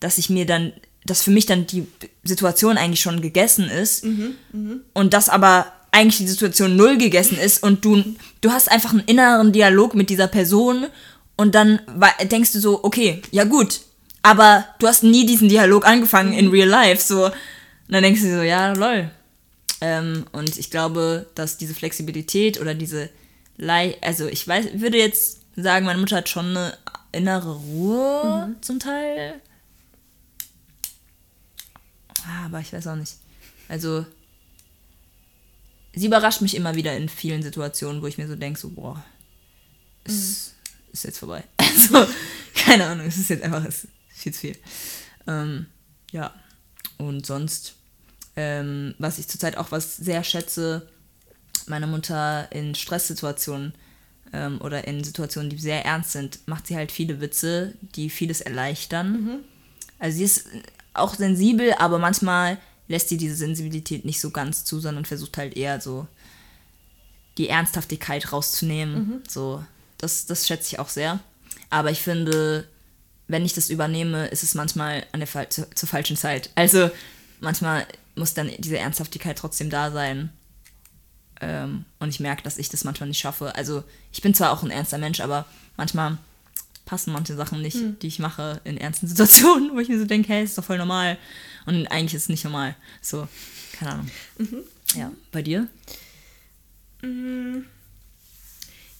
dass ich mir dann, dass für mich dann die Situation eigentlich schon gegessen ist mhm, mh. und das aber eigentlich die Situation null gegessen ist und du, du hast einfach einen inneren Dialog mit dieser Person und dann denkst du so, okay, ja gut, aber du hast nie diesen Dialog angefangen in real life, so. Und dann denkst du so, ja, lol. Ähm, und ich glaube, dass diese Flexibilität oder diese, Le also ich weiß, würde jetzt sagen, meine Mutter hat schon eine innere Ruhe mhm. zum Teil. Ah, aber ich weiß auch nicht. Also, sie überrascht mich immer wieder in vielen Situationen, wo ich mir so denke, so, boah, es mhm. ist jetzt vorbei. Also, keine Ahnung, es ist jetzt einfach es ist viel zu viel. Ähm, ja, und sonst, ähm, was ich zurzeit auch was sehr schätze, meine Mutter in Stresssituationen ähm, oder in Situationen, die sehr ernst sind, macht sie halt viele Witze, die vieles erleichtern. Mhm. Also sie ist auch sensibel, aber manchmal lässt sie diese Sensibilität nicht so ganz zu, sondern versucht halt eher so die Ernsthaftigkeit rauszunehmen. Mhm. So, das, das schätze ich auch sehr. Aber ich finde, wenn ich das übernehme, ist es manchmal an der zu, zur falschen Zeit. Also manchmal muss dann diese Ernsthaftigkeit trotzdem da sein. Ähm, und ich merke, dass ich das manchmal nicht schaffe. Also ich bin zwar auch ein ernster Mensch, aber manchmal passen manche Sachen nicht, mhm. die ich mache in ernsten Situationen, wo ich mir so denke, hey, ist doch voll normal. Und eigentlich ist es nicht normal. So, keine Ahnung. Mhm. Ja, bei dir? Mhm.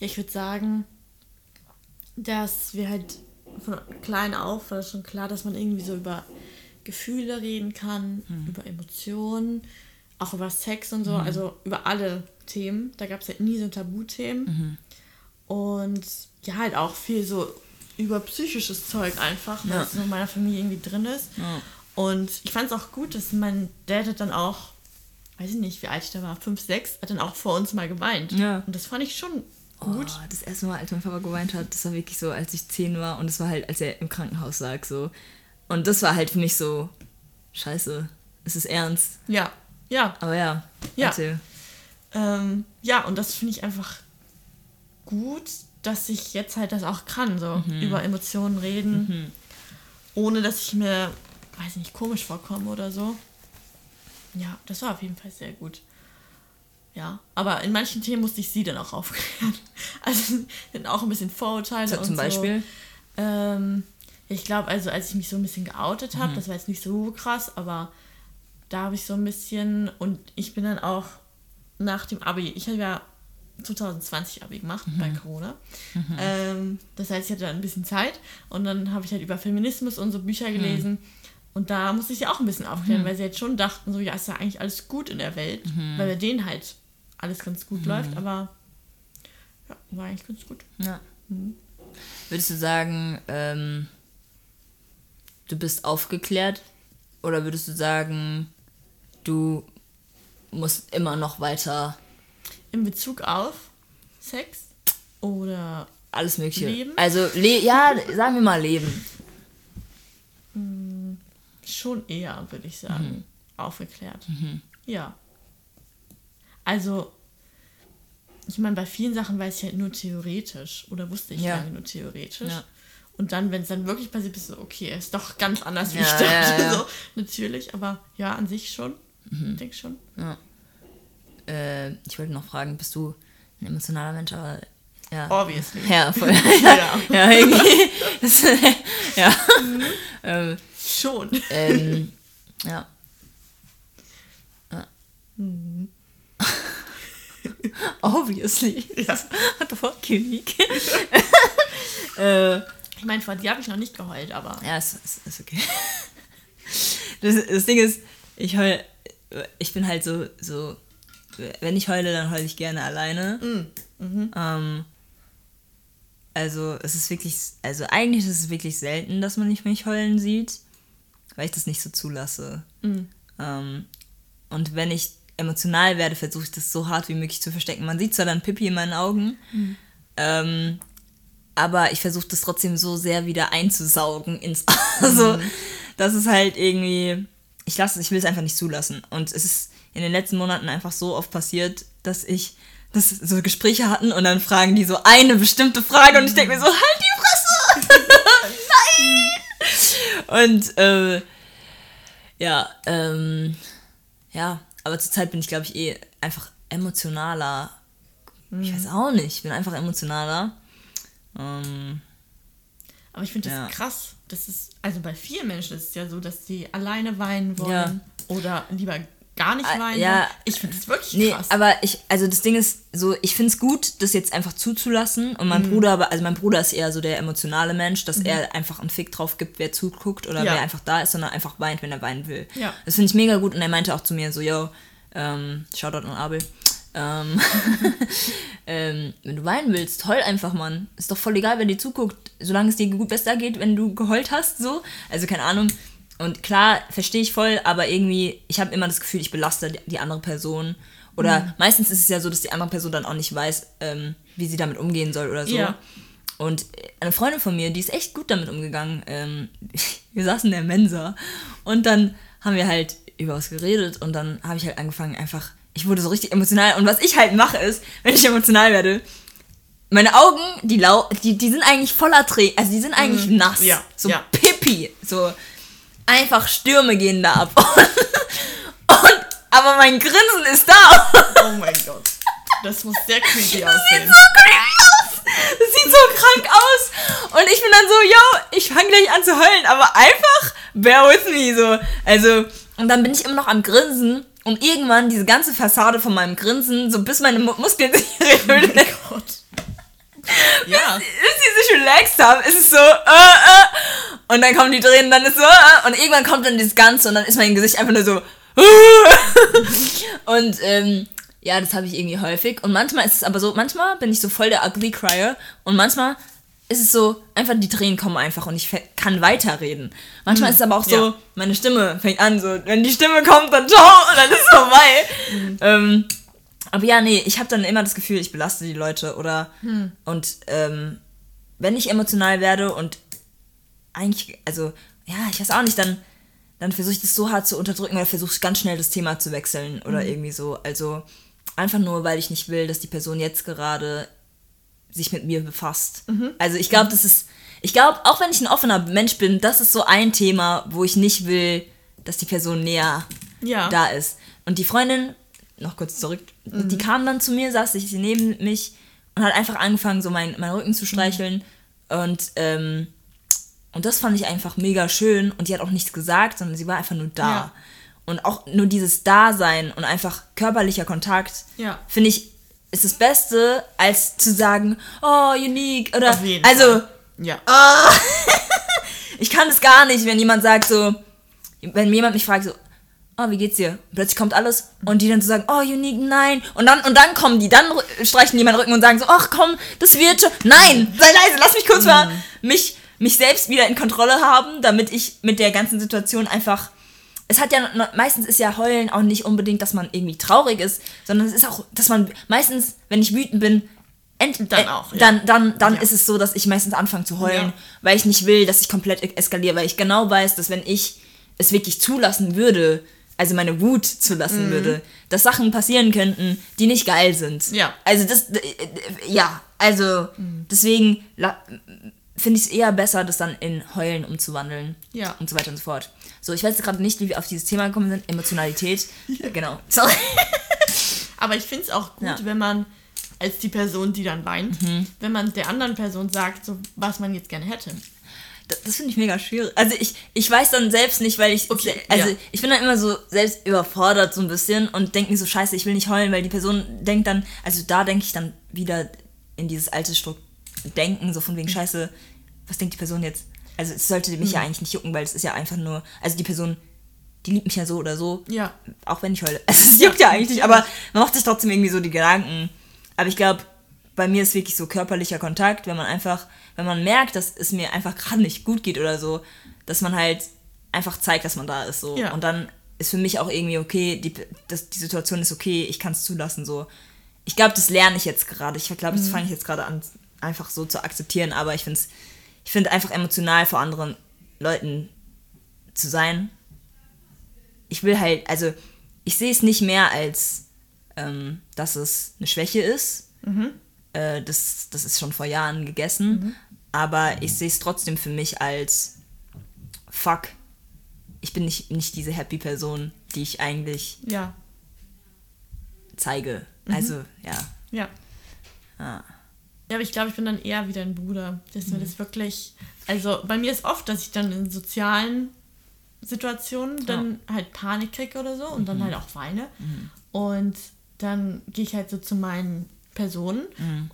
Ja, ich würde sagen, dass wir halt von klein auf war schon klar, dass man irgendwie so über Gefühle reden kann, mhm. über Emotionen, auch über Sex und so, mhm. also über alle Themen. Da gab es halt nie so Tabuthemen. Mhm. Und ja, halt auch viel so über psychisches Zeug einfach, ja. was in meiner Familie irgendwie drin ist. Ja. Und ich fand es auch gut, dass mein Dad hat dann auch, weiß ich nicht, wie alt ich da war, 5, 6, hat dann auch vor uns mal geweint. Ja. Und das fand ich schon gut. Oh, das erste Mal, als mein Papa geweint hat, das war wirklich so, als ich 10 war und das war halt, als er im Krankenhaus lag, so. Und das war halt für mich so, scheiße, es ist ernst. Ja, ja. Aber ja, ja. Ähm, ja, und das finde ich einfach gut, dass ich jetzt halt das auch kann, so mhm. über Emotionen reden, mhm. ohne dass ich mir, weiß nicht, komisch vorkomme oder so. Ja, das war auf jeden Fall sehr gut. Ja, aber in manchen Themen musste ich sie dann auch aufklären. Also sind auch ein bisschen Vorurteile. So, zum Beispiel? So. Ähm, ich glaube, also als ich mich so ein bisschen geoutet habe, mhm. das war jetzt nicht so krass, aber da habe ich so ein bisschen und ich bin dann auch nach dem Abi, ich habe ja 2020 Abi gemacht mhm. bei Corona. Mhm. Ähm, das heißt, ich hatte dann ein bisschen Zeit und dann habe ich halt über Feminismus und so Bücher gelesen. Mhm. Und da musste ich sie auch ein bisschen aufklären, mhm. weil sie jetzt schon dachten, so, ja, ist ja eigentlich alles gut in der Welt, mhm. weil bei denen halt alles ganz gut mhm. läuft, aber ja, war eigentlich ganz gut. Ja. Würdest du sagen, ähm, du bist aufgeklärt oder würdest du sagen, du musst immer noch weiter in Bezug auf Sex oder alles Mögliche. Leben? Also, le ja, sagen wir mal Leben. Hm, schon eher, würde ich sagen. Mhm. Aufgeklärt. Mhm. Ja. Also, ich meine, bei vielen Sachen weiß ich halt nur theoretisch oder wusste ich ja. lange nur theoretisch. Ja. Und dann, wenn es dann wirklich passiert, bist du, okay, ist doch ganz anders, wie ja, ich dachte. So, natürlich, aber ja, an sich schon. Mhm. Ich denke schon. Ja äh, ich wollte noch fragen, bist du ein emotionaler Mensch, aber ja. Obviously. Ja, voll. ja, ja, irgendwie. Das, ja. Mhm. Ähm, Schon. Ähm, ja. ja. Mhm. Obviously. Ja. What the fuck, unique. äh, ich meine, vor dir habe ich noch nicht geheult, aber. Ja, ist, ist, ist okay. Das, das Ding ist, ich heul, ich bin halt so, so wenn ich heule, dann heule ich gerne alleine. Mm. Mhm. Ähm, also es ist wirklich, also eigentlich ist es wirklich selten, dass man nicht mich heulen sieht, weil ich das nicht so zulasse. Mm. Ähm, und wenn ich emotional werde, versuche ich das so hart wie möglich zu verstecken. Man sieht zwar dann Pippi in meinen Augen, mhm. ähm, aber ich versuche das trotzdem so sehr wieder einzusaugen ins Also, mhm. das ist halt irgendwie. Ich lasse ich will es einfach nicht zulassen. Und es ist in den letzten Monaten einfach so oft passiert, dass ich dass so Gespräche hatten und dann fragen die so eine bestimmte Frage und ich denke mir so, halt die Fresse! Nein! Und äh, ja, ähm, ja, aber zurzeit bin ich, glaube ich, eh einfach emotionaler. Mhm. Ich weiß auch nicht, ich bin einfach emotionaler. Ähm, aber ich finde das ja. krass. Das ist, also bei vielen Menschen ist es ja so, dass sie alleine weinen wollen ja. oder lieber gar nicht ah, weinen. Ja, ich finde das wirklich nee, krass. Aber ich, also das Ding ist so, ich finde es gut, das jetzt einfach zuzulassen. Und mein mhm. Bruder, also mein Bruder ist eher so der emotionale Mensch, dass mhm. er einfach einen Fick drauf gibt, wer zuguckt oder ja. wer einfach da ist, sondern einfach weint, wenn er weinen will. Ja. Das finde ich mega gut. Und er meinte auch zu mir so, yo, ähm, Shoutout an Abel. Ähm, ähm, wenn du weinen willst, heul einfach, Mann. Ist doch voll egal, wer dir zuguckt, solange es dir gut besser geht, wenn du geheult hast, so. Also keine Ahnung. Und klar, verstehe ich voll, aber irgendwie, ich habe immer das Gefühl, ich belaste die, andere Person. Oder mhm. meistens ist es ja so, dass die andere Person dann auch nicht weiß, ähm, wie sie damit umgehen soll oder so. Ja. Und eine Freundin von mir, die ist echt gut damit umgegangen. Ähm, wir saßen in der Mensa und dann haben wir halt über was geredet und dann habe ich halt angefangen, einfach, ich wurde so richtig emotional. Und was ich halt mache ist, wenn ich emotional werde, meine Augen, die, lau die, die sind eigentlich voller Tränen, also die sind eigentlich mhm. nass. Ja. So ja. Pipi. So einfach Stürme gehen da ab. Und, aber mein Grinsen ist da. Oh mein Gott. Das muss sehr creepy aussehen. Das sieht so creepy aus. Das sieht so krank aus. Und ich bin dann so, yo, ich fange gleich an zu heulen, aber einfach bear with me. So. Also, und dann bin ich immer noch am Grinsen und irgendwann diese ganze Fassade von meinem Grinsen, so bis meine Muskeln sich regeln. Oh mein Gott. Ja. Bis, bis die sich relaxed haben, ist es so, äh, äh. Und dann kommen die Tränen, dann ist so, äh, und irgendwann kommt dann dieses Ganze und dann ist mein Gesicht einfach nur so, äh. Und, ähm, ja, das habe ich irgendwie häufig. Und manchmal ist es aber so, manchmal bin ich so voll der Ugly Crier und manchmal ist es so, einfach die Tränen kommen einfach und ich kann weiterreden. Manchmal mhm. ist es aber auch so, ja. meine Stimme fängt an, so, wenn die Stimme kommt, dann ciao, und dann ist es vorbei. Mhm. Ähm, aber ja, nee, ich habe dann immer das Gefühl, ich belaste die Leute oder hm. und ähm, wenn ich emotional werde und eigentlich, also ja, ich weiß auch nicht, dann, dann versuche ich das so hart zu unterdrücken oder versuche ich ganz schnell das Thema zu wechseln oder mhm. irgendwie so. Also einfach nur, weil ich nicht will, dass die Person jetzt gerade sich mit mir befasst. Mhm. Also ich glaube, das ist, ich glaube, auch wenn ich ein offener Mensch bin, das ist so ein Thema, wo ich nicht will, dass die Person näher ja. da ist. Und die Freundin noch kurz zurück, mhm. die kam dann zu mir, saß sich neben mich und hat einfach angefangen, so meinen mein Rücken zu streicheln. Mhm. Und, ähm, und das fand ich einfach mega schön. Und die hat auch nichts gesagt, sondern sie war einfach nur da. Ja. Und auch nur dieses Dasein und einfach körperlicher Kontakt, ja. finde ich, ist das Beste, als zu sagen, oh, unique. Oder, also, Fall. ja. Oh, ich kann es gar nicht, wenn jemand sagt so, wenn jemand mich fragt so, oh, wie geht's dir? plötzlich kommt alles und die dann so sagen, oh, Unique, nein. Und dann, und dann kommen die, dann streichen die meinen Rücken und sagen so, ach komm, das wird schon. Nein, sei leise, lass mich kurz mhm. mal mich, mich selbst wieder in Kontrolle haben, damit ich mit der ganzen Situation einfach. Es hat ja meistens ist ja Heulen auch nicht unbedingt, dass man irgendwie traurig ist, sondern es ist auch, dass man meistens, wenn ich wütend bin, Ent, dann auch. Ja. Dann, dann, dann ja. ist es so, dass ich meistens anfange zu heulen, ja. weil ich nicht will, dass ich komplett eskaliere, weil ich genau weiß, dass wenn ich es wirklich zulassen würde, also meine Wut zulassen mhm. würde, dass Sachen passieren könnten, die nicht geil sind. Ja. Also das, ja, also mhm. deswegen finde ich es eher besser, das dann in Heulen umzuwandeln. Ja. Und so weiter und so fort. So, ich weiß gerade nicht, wie wir auf dieses Thema gekommen sind. Emotionalität. Ja. Genau. Sorry. Aber ich finde es auch gut, ja. wenn man als die Person, die dann weint, mhm. wenn man der anderen Person sagt, so, was man jetzt gerne hätte das, das finde ich mega schwierig. Also ich, ich weiß dann selbst nicht, weil ich. Okay, also ja. ich bin dann immer so selbst überfordert so ein bisschen und denke mir so, scheiße, ich will nicht heulen, weil die Person denkt dann, also da denke ich dann wieder in dieses alte Struck denken, so von wegen, scheiße, was denkt die Person jetzt? Also es sollte mich mhm. ja eigentlich nicht jucken, weil es ist ja einfach nur, also die Person, die liebt mich ja so oder so. Ja. Auch wenn ich heule. Also es juckt ja eigentlich nicht, aber man macht sich trotzdem irgendwie so die Gedanken. Aber ich glaube, bei mir ist wirklich so körperlicher Kontakt, wenn man einfach, wenn man merkt, dass es mir einfach gerade nicht gut geht oder so, dass man halt einfach zeigt, dass man da ist so. Ja. Und dann ist für mich auch irgendwie okay, die, das, die Situation ist okay, ich kann es zulassen, so. Ich glaube, das lerne ich jetzt gerade. Ich glaube, das fange ich jetzt gerade an, einfach so zu akzeptieren, aber ich finde es, ich finde einfach emotional vor anderen Leuten zu sein. Ich will halt, also ich sehe es nicht mehr als, ähm, dass es eine Schwäche ist. Äh, das, das ist schon vor Jahren gegessen. Aber ich sehe es trotzdem für mich als, fuck, ich bin nicht, nicht diese happy Person, die ich eigentlich Ja. zeige. Also, ja. Ja. Ah. Ja, aber ich glaube, ich bin dann eher wie dein Bruder, dass mir das wirklich. Also bei mir ist oft, dass ich dann in sozialen Situationen dann halt Panik kriege oder so und dann halt auch weine. Und dann gehe ich halt so zu meinen Personen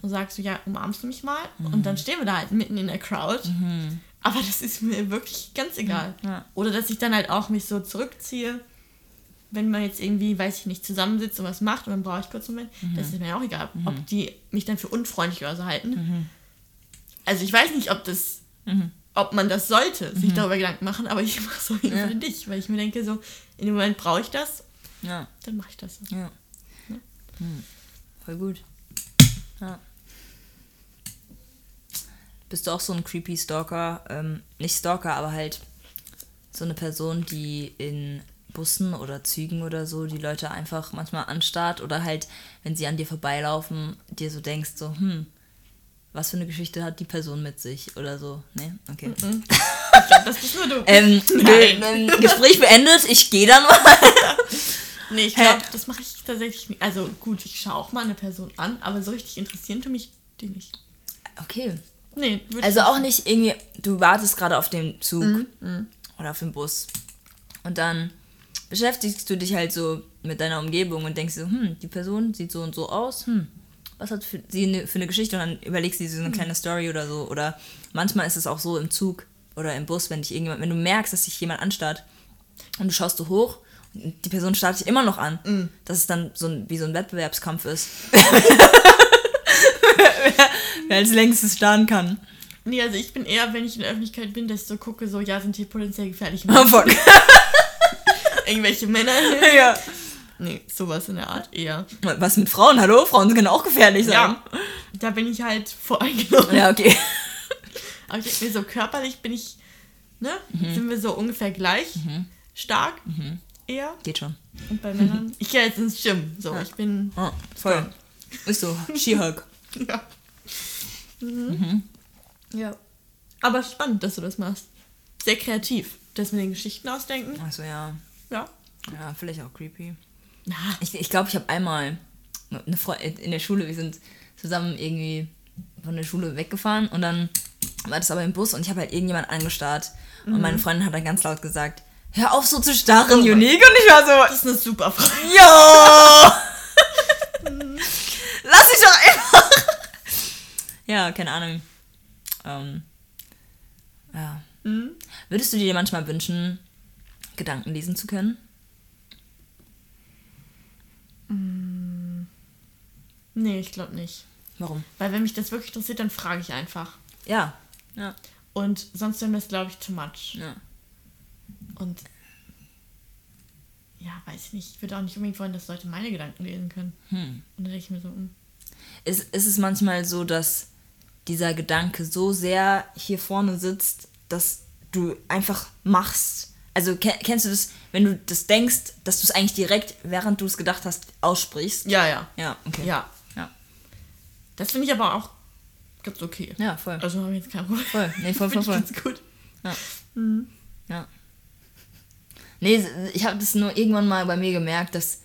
und sag so, ja, umarmst du mich mal? Und dann stehen wir da halt mitten in der Crowd. Aber das ist mir wirklich ganz egal. Ja. Oder dass ich dann halt auch mich so zurückziehe, wenn man jetzt irgendwie, weiß ich nicht, zusammensitzt und was macht und dann brauche ich kurz einen Moment. Das ist mir auch egal, ob die mich dann für unfreundlich oder so halten. Also ich weiß nicht, ob das, ob man das sollte, sich darüber Gedanken machen, aber ich mache es auf jeden. Fall nicht, weil ich mir denke, so, in dem Moment brauche ich das, Ja. dann mache ich das. Ja. Hm. Voll gut. Ja. Bist du auch so ein creepy Stalker? Ähm, nicht Stalker, aber halt so eine Person, die in Bussen oder Zügen oder so die Leute einfach manchmal anstarrt oder halt, wenn sie an dir vorbeilaufen, dir so denkst, so, hm, was für eine Geschichte hat die Person mit sich oder so. Ne? Okay. Ich glaube, das bist nur du. Ähm, Nein. Gespräch beendet, ich gehe dann mal. nee, ich glaube, das mache ich tatsächlich nicht. Also gut, ich schaue auch mal eine Person an, aber so richtig interessieren tu mich die nicht. Okay. Nee, Also auch nicht irgendwie, du wartest gerade auf den Zug Mhm, oder auf den Bus und dann beschäftigst du dich halt so mit deiner Umgebung und denkst so, hm, die Person sieht so und so aus, hm, was hat für, sie ne, für eine Geschichte und dann überlegst du dir so Mhm. eine kleine Story oder so oder manchmal ist es auch so im Zug oder im Bus, wenn dich irgendjemand, wenn du merkst, dass dich jemand anstarrt und du schaust so hoch die Person starrt dich immer noch an, Mhm. dass es dann so ein, wie so ein Wettbewerbskampf ist. wer, wer als längstes starren kann. Nee, also ich bin eher, wenn ich in der Öffentlichkeit bin, dass ich so gucke, so, ja, sind hier potenziell gefährliche Oh, Menschen, fuck. irgendwelche Männer. ja. Nee, sowas in der Art eher. Was mit Frauen? Hallo? Frauen können auch gefährlich sein. Ja, da bin ich halt voreingenommen. Ja, okay. Aber ich denke mir so, körperlich bin ich, ne, sind wir so ungefähr gleich stark, eher. Geht schon. Und bei Männern, ich gehe jetzt ins Gym, so, ich bin, Oh, voll. Ist so. She-Hulk. ja. Mhm. Ja. Aber spannend, dass du das machst. Sehr kreativ. Das mit den Geschichten ausdenken, Achso, ja. ja. Ja, vielleicht auch creepy. Na, Ich glaube, ich, glaub, ich habe einmal eine Freundin in der Schule, wir sind zusammen irgendwie von der Schule weggefahren und dann war das aber im Bus und ich habe halt irgendjemand angestarrt und meine Freundin hat dann ganz laut gesagt, hör auf so zu starren, Oh Unique. Und ich war so, das ist eine super Frage. Ja! Lass dich doch einfach! Ja, keine Ahnung. Ähm, ja. Mhm. Würdest du dir manchmal wünschen, Gedanken lesen zu können? Nee, ich glaube nicht. Warum? Weil wenn mich das wirklich interessiert, dann frage ich einfach. Ja. Ja. Und sonst wäre mir das, glaube ich, too much. ja. Und ja, weiß ich nicht. Ich würde auch nicht unbedingt wollen, dass Leute meine Gedanken lesen können. Hm. Und dann denke ich mir so, hm. Ist, ist es manchmal so, dass dieser Gedanke so sehr hier vorne sitzt, dass du einfach machst? Also ke- kennst du das, wenn du das denkst, dass du es eigentlich direkt, während du es gedacht hast, aussprichst? ja, ja. Ja, okay. Ja. Ja, Das finde ich aber auch ganz okay. ja voll. Also habe ich jetzt kein Problem. Voll. Nee, voll, voll, voll. ganz gut. Ja. Mhm. Ja. Nee, ich habe das nur irgendwann mal bei mir gemerkt, dass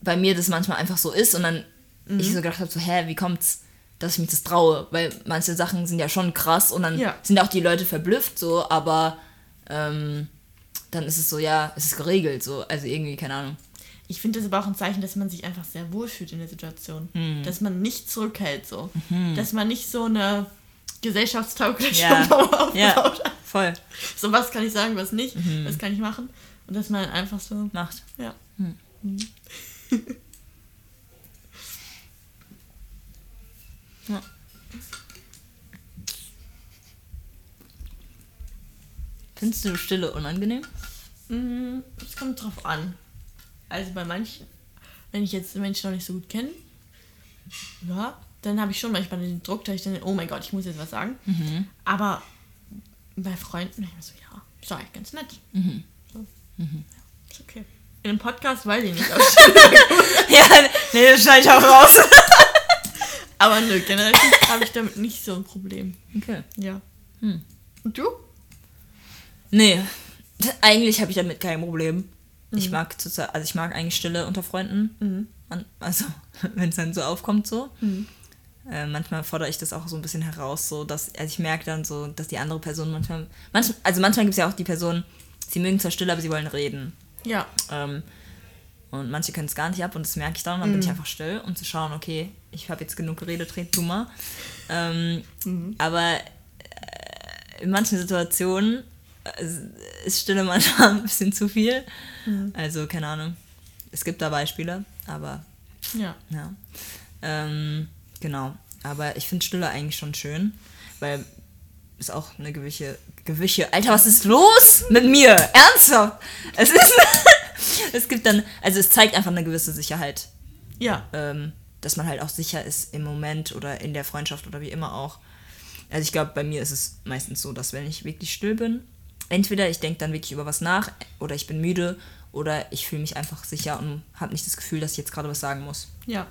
bei mir das manchmal einfach so ist und dann Mhm. ich so gedacht habe, so, hä, wie kommt's, dass ich mich das traue? Weil manche Sachen sind ja schon krass und dann Ja. sind auch die Leute verblüfft so, aber ähm, dann ist es so, ja, es ist geregelt so, also irgendwie, keine Ahnung. Ich finde das aber auch ein Zeichen, dass man sich einfach sehr wohlfühlt in der Situation. Hm. Dass man nicht zurückhält so. Dass man nicht so eine gesellschaftstaugliche Ja. Mauer Ja, aufbaut. voll. So, was kann ich sagen, was nicht, Mhm. was kann ich machen. Und dass man einfach so, Macht. ja. Ja. Findest du Stille unangenehm? Mm, Es kommt drauf an. Also bei manchen, wenn ich jetzt Menschen noch nicht so gut kenne, ja, dann habe ich schon manchmal den Druck, dass ich dann, oh mein Gott, ich muss jetzt was sagen. Aber bei Freunden, ich so, ja, ist eigentlich ganz nett. So. Ist okay. In einem Podcast weiß ich nicht. ja, nee, das schneide ich auch raus. Aber nö, generell habe ich damit nicht so ein Problem. Okay. Ja. Hm. Und du? Nee, eigentlich habe ich damit kein Problem. Ich mag zurzeit, also ich mag eigentlich Stille unter Freunden. An- Also, wenn es dann so aufkommt, so. Äh, manchmal fordere ich das auch so ein bisschen heraus, so dass, also ich merke dann so, dass die andere Person manchmal, manchmal also manchmal gibt es ja auch die Person, sie mögen zwar Stille, aber sie wollen reden. Ja. Ähm, und manche können es gar nicht ab und das merke ich dann. Und dann bin ich einfach still, um zu schauen, okay, ich habe jetzt genug geredet, red du mal. Ähm, Aber äh, in manchen Situationen äh, ist Stille manchmal ein bisschen zu viel. Also, keine Ahnung. Es gibt da Beispiele, aber Ja. ja. Ähm, genau. Aber ich finde Stille eigentlich schon schön, weil ist auch eine gewisse, gewisse. Alter, was ist los mit mir? Ernsthaft? Es ist. es gibt dann. Also, es zeigt einfach eine gewisse Sicherheit. Ja. Ähm, dass man halt auch sicher ist im Moment oder in der Freundschaft oder wie immer auch. Also, ich glaube, bei mir ist es meistens so, dass wenn ich wirklich still bin, entweder ich denke dann wirklich über was nach oder ich bin müde oder ich fühle mich einfach sicher und habe nicht das Gefühl, dass ich jetzt gerade was sagen muss. Ja.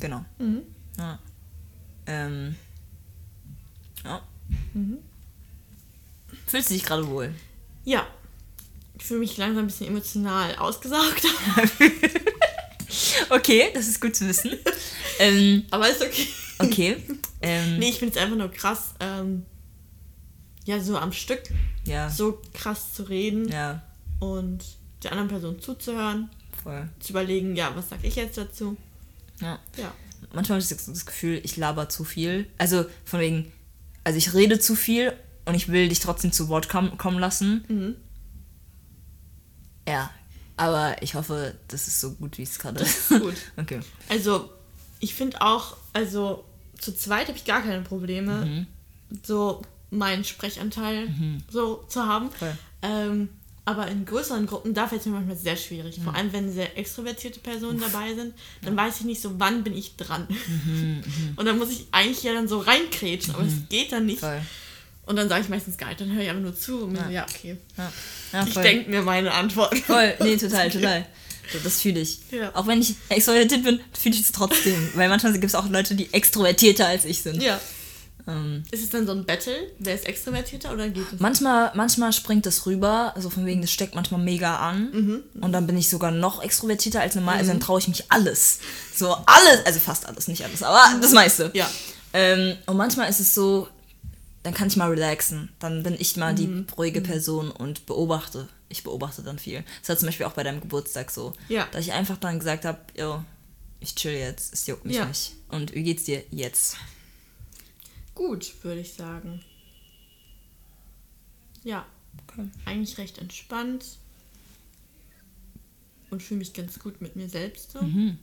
Genau. Mhm. Ja. Ähm. Ja. Fühlst du dich gerade wohl? Ja. Ich fühle mich langsam ein bisschen emotional ausgesaugt. Okay, das ist gut zu wissen. ähm, Aber ist okay. okay. Ähm, Nee, ich finde es einfach nur krass, ähm, ja, so am Stück Ja. so krass zu reden Ja, und der anderen Person zuzuhören, voll. zu überlegen, ja, was sag ich jetzt dazu? Ja. Ja. Manchmal habe ich das Gefühl, ich laber zu viel. Also von wegen, also ich rede zu viel und ich will dich trotzdem zu Wort kom kommen lassen. Mhm. Ja. Aber ich hoffe, das ist so gut, wie es gerade ist. Gut. Okay. Also, ich finde auch, also zu zweit habe ich gar keine Probleme, Mhm. so meinen Sprechanteil so zu haben. Ähm, aber in größeren Gruppen, da fällt es mir manchmal sehr schwierig. Mhm. Vor allem, wenn sehr extrovertierte Personen dabei sind, dann weiß ich nicht so, wann bin ich dran. Mhm, Und dann muss ich eigentlich ja dann so reinkrätschen, aber es geht dann nicht. Voll. Und dann sage ich meistens gar nicht, dann höre ich einfach nur zu und mir so, ja, okay. Ja. Ja, Ich denke mir meine Antwort. Voll, nee, total, total. Das fühle ich. Ja. Auch wenn ich extrovertiert bin, fühle ich es trotzdem. Weil manchmal gibt es auch Leute, die extrovertierter als ich sind. Ja. Ähm, Ist es dann so ein Battle? Wer ist extrovertierter oder geht es? manchmal, manchmal springt das rüber, also von wegen, das steckt manchmal mega an. Mhm. Und dann bin ich sogar noch extrovertierter als normal. Also dann traue ich mich alles. So alles, also fast alles, nicht alles, aber das meiste. Ja. Ähm, und manchmal ist es so, dann kann ich mal relaxen. Dann bin ich mal Mhm. die ruhige Person und beobachte. Ich beobachte dann viel. Das war zum Beispiel auch bei deinem Geburtstag so. Ja. Dass ich einfach dann gesagt habe, yo, ich chill jetzt, es juckt mich Ja. nicht. Und wie geht's dir jetzt? Gut, würde ich sagen. Ja. Okay. Eigentlich recht entspannt. Und fühle mich ganz gut mit mir selbst. So. Mhm.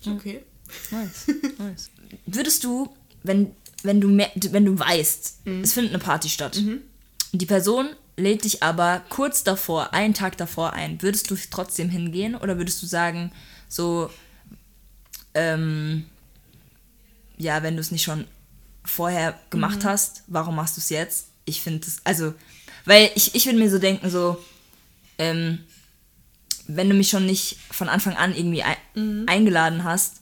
Ist okay. Nice, nice. Würdest du, wenn, wenn, du, mer- wenn du weißt, es findet eine Party statt, und die Person lädt dich aber kurz davor, einen Tag davor ein, würdest du trotzdem hingehen oder würdest du sagen, so, ähm, ja, wenn du es nicht schon vorher gemacht hast, warum machst du es jetzt? Ich finde es, also, weil ich, ich würde mir so denken, so, ähm, wenn du mich schon nicht von Anfang an irgendwie ein, eingeladen hast,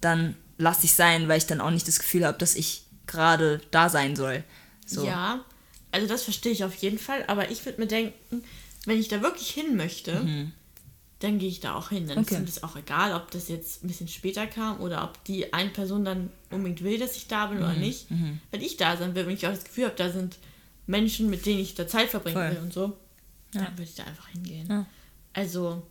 dann lass ich sein, weil ich dann auch nicht das Gefühl habe, dass ich gerade da sein soll. So. Ja, also das verstehe ich auf jeden Fall. Aber ich würde mir denken, wenn ich da wirklich hin möchte, dann gehe ich da auch hin. Dann Okay. ist mir das auch egal, ob das jetzt ein bisschen später kam oder ob die eine Person dann unbedingt will, dass ich da bin oder nicht. Wenn ich da sein will, wenn ich auch das Gefühl habe, da sind Menschen, mit denen ich da Zeit verbringen Voll. will und so, Ja. dann würde ich da einfach hingehen. Ja. Also,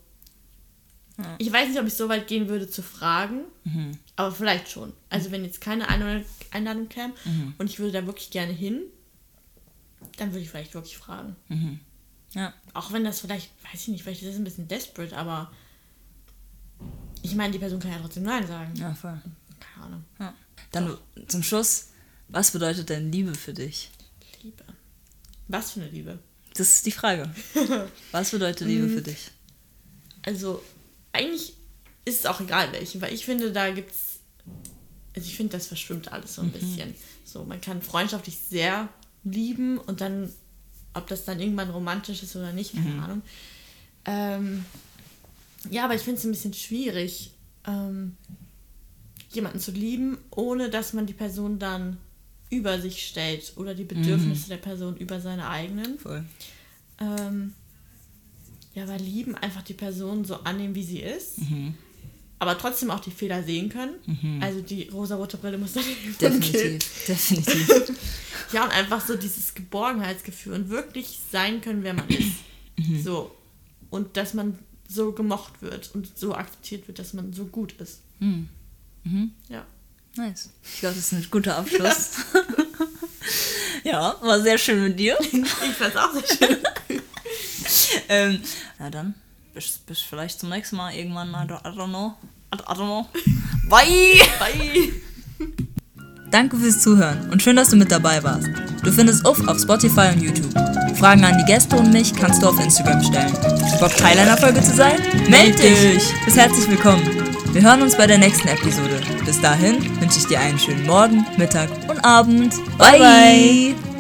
Ja. ich weiß nicht, ob ich so weit gehen würde zu fragen, Mhm. aber vielleicht schon. Also, wenn jetzt keine Einladung, Einladung käme Mhm. und ich würde da wirklich gerne hin, dann würde ich vielleicht wirklich fragen. Ja. Auch wenn das vielleicht, weiß ich nicht, vielleicht ist das ein bisschen desperate, aber ich meine, die Person kann ja trotzdem Nein sagen. ja, voll. Keine Ahnung. Ja. Dann zum Schluss, was bedeutet denn Liebe für dich? Liebe. Was für eine Liebe. Das ist die Frage. Was bedeutet Liebe für dich? Also, eigentlich ist es auch egal welche, weil ich finde, da gibt's. Also, ich finde, das verschwimmt alles so ein bisschen. So, man kann freundschaftlich sehr lieben und dann, ob das dann irgendwann romantisch ist oder nicht, keine Ahnung. Ähm, ja, aber ich finde es ein bisschen schwierig, ähm, jemanden zu lieben, ohne dass man die Person dann über sich stellt oder die Bedürfnisse der Person über seine eigenen. Voll. Ähm, ja, weil lieben einfach die Person so annehmen, wie sie ist. Aber trotzdem auch die Fehler sehen können. Also die rosarote Brille muss dann Definitiv. Definitiv. Ja, und einfach so dieses Geborgenheitsgefühl und wirklich sein können, wer man ist. So. Und dass man so gemocht wird und so akzeptiert wird, dass man so gut ist. Ja. Nice. Ich glaube, das ist ein guter Abschluss. ja, war sehr schön mit dir. Ich fand's auch sehr schön. ähm, na dann, bis, bis vielleicht zum nächsten Mal irgendwann. I don't, I don't know. I don't, know. Bye! Bye. Danke fürs Zuhören und schön, dass du mit dabei warst. Du findest Uff auf Spotify und YouTube. Fragen an die Gäste und mich kannst du auf Instagram stellen. Bock Teil einer Folge zu sein? Meld dich! Bist herzlich willkommen. Wir hören uns bei der nächsten Episode. Bis dahin wünsche ich dir einen schönen Morgen, Mittag und Abend. bye. bye.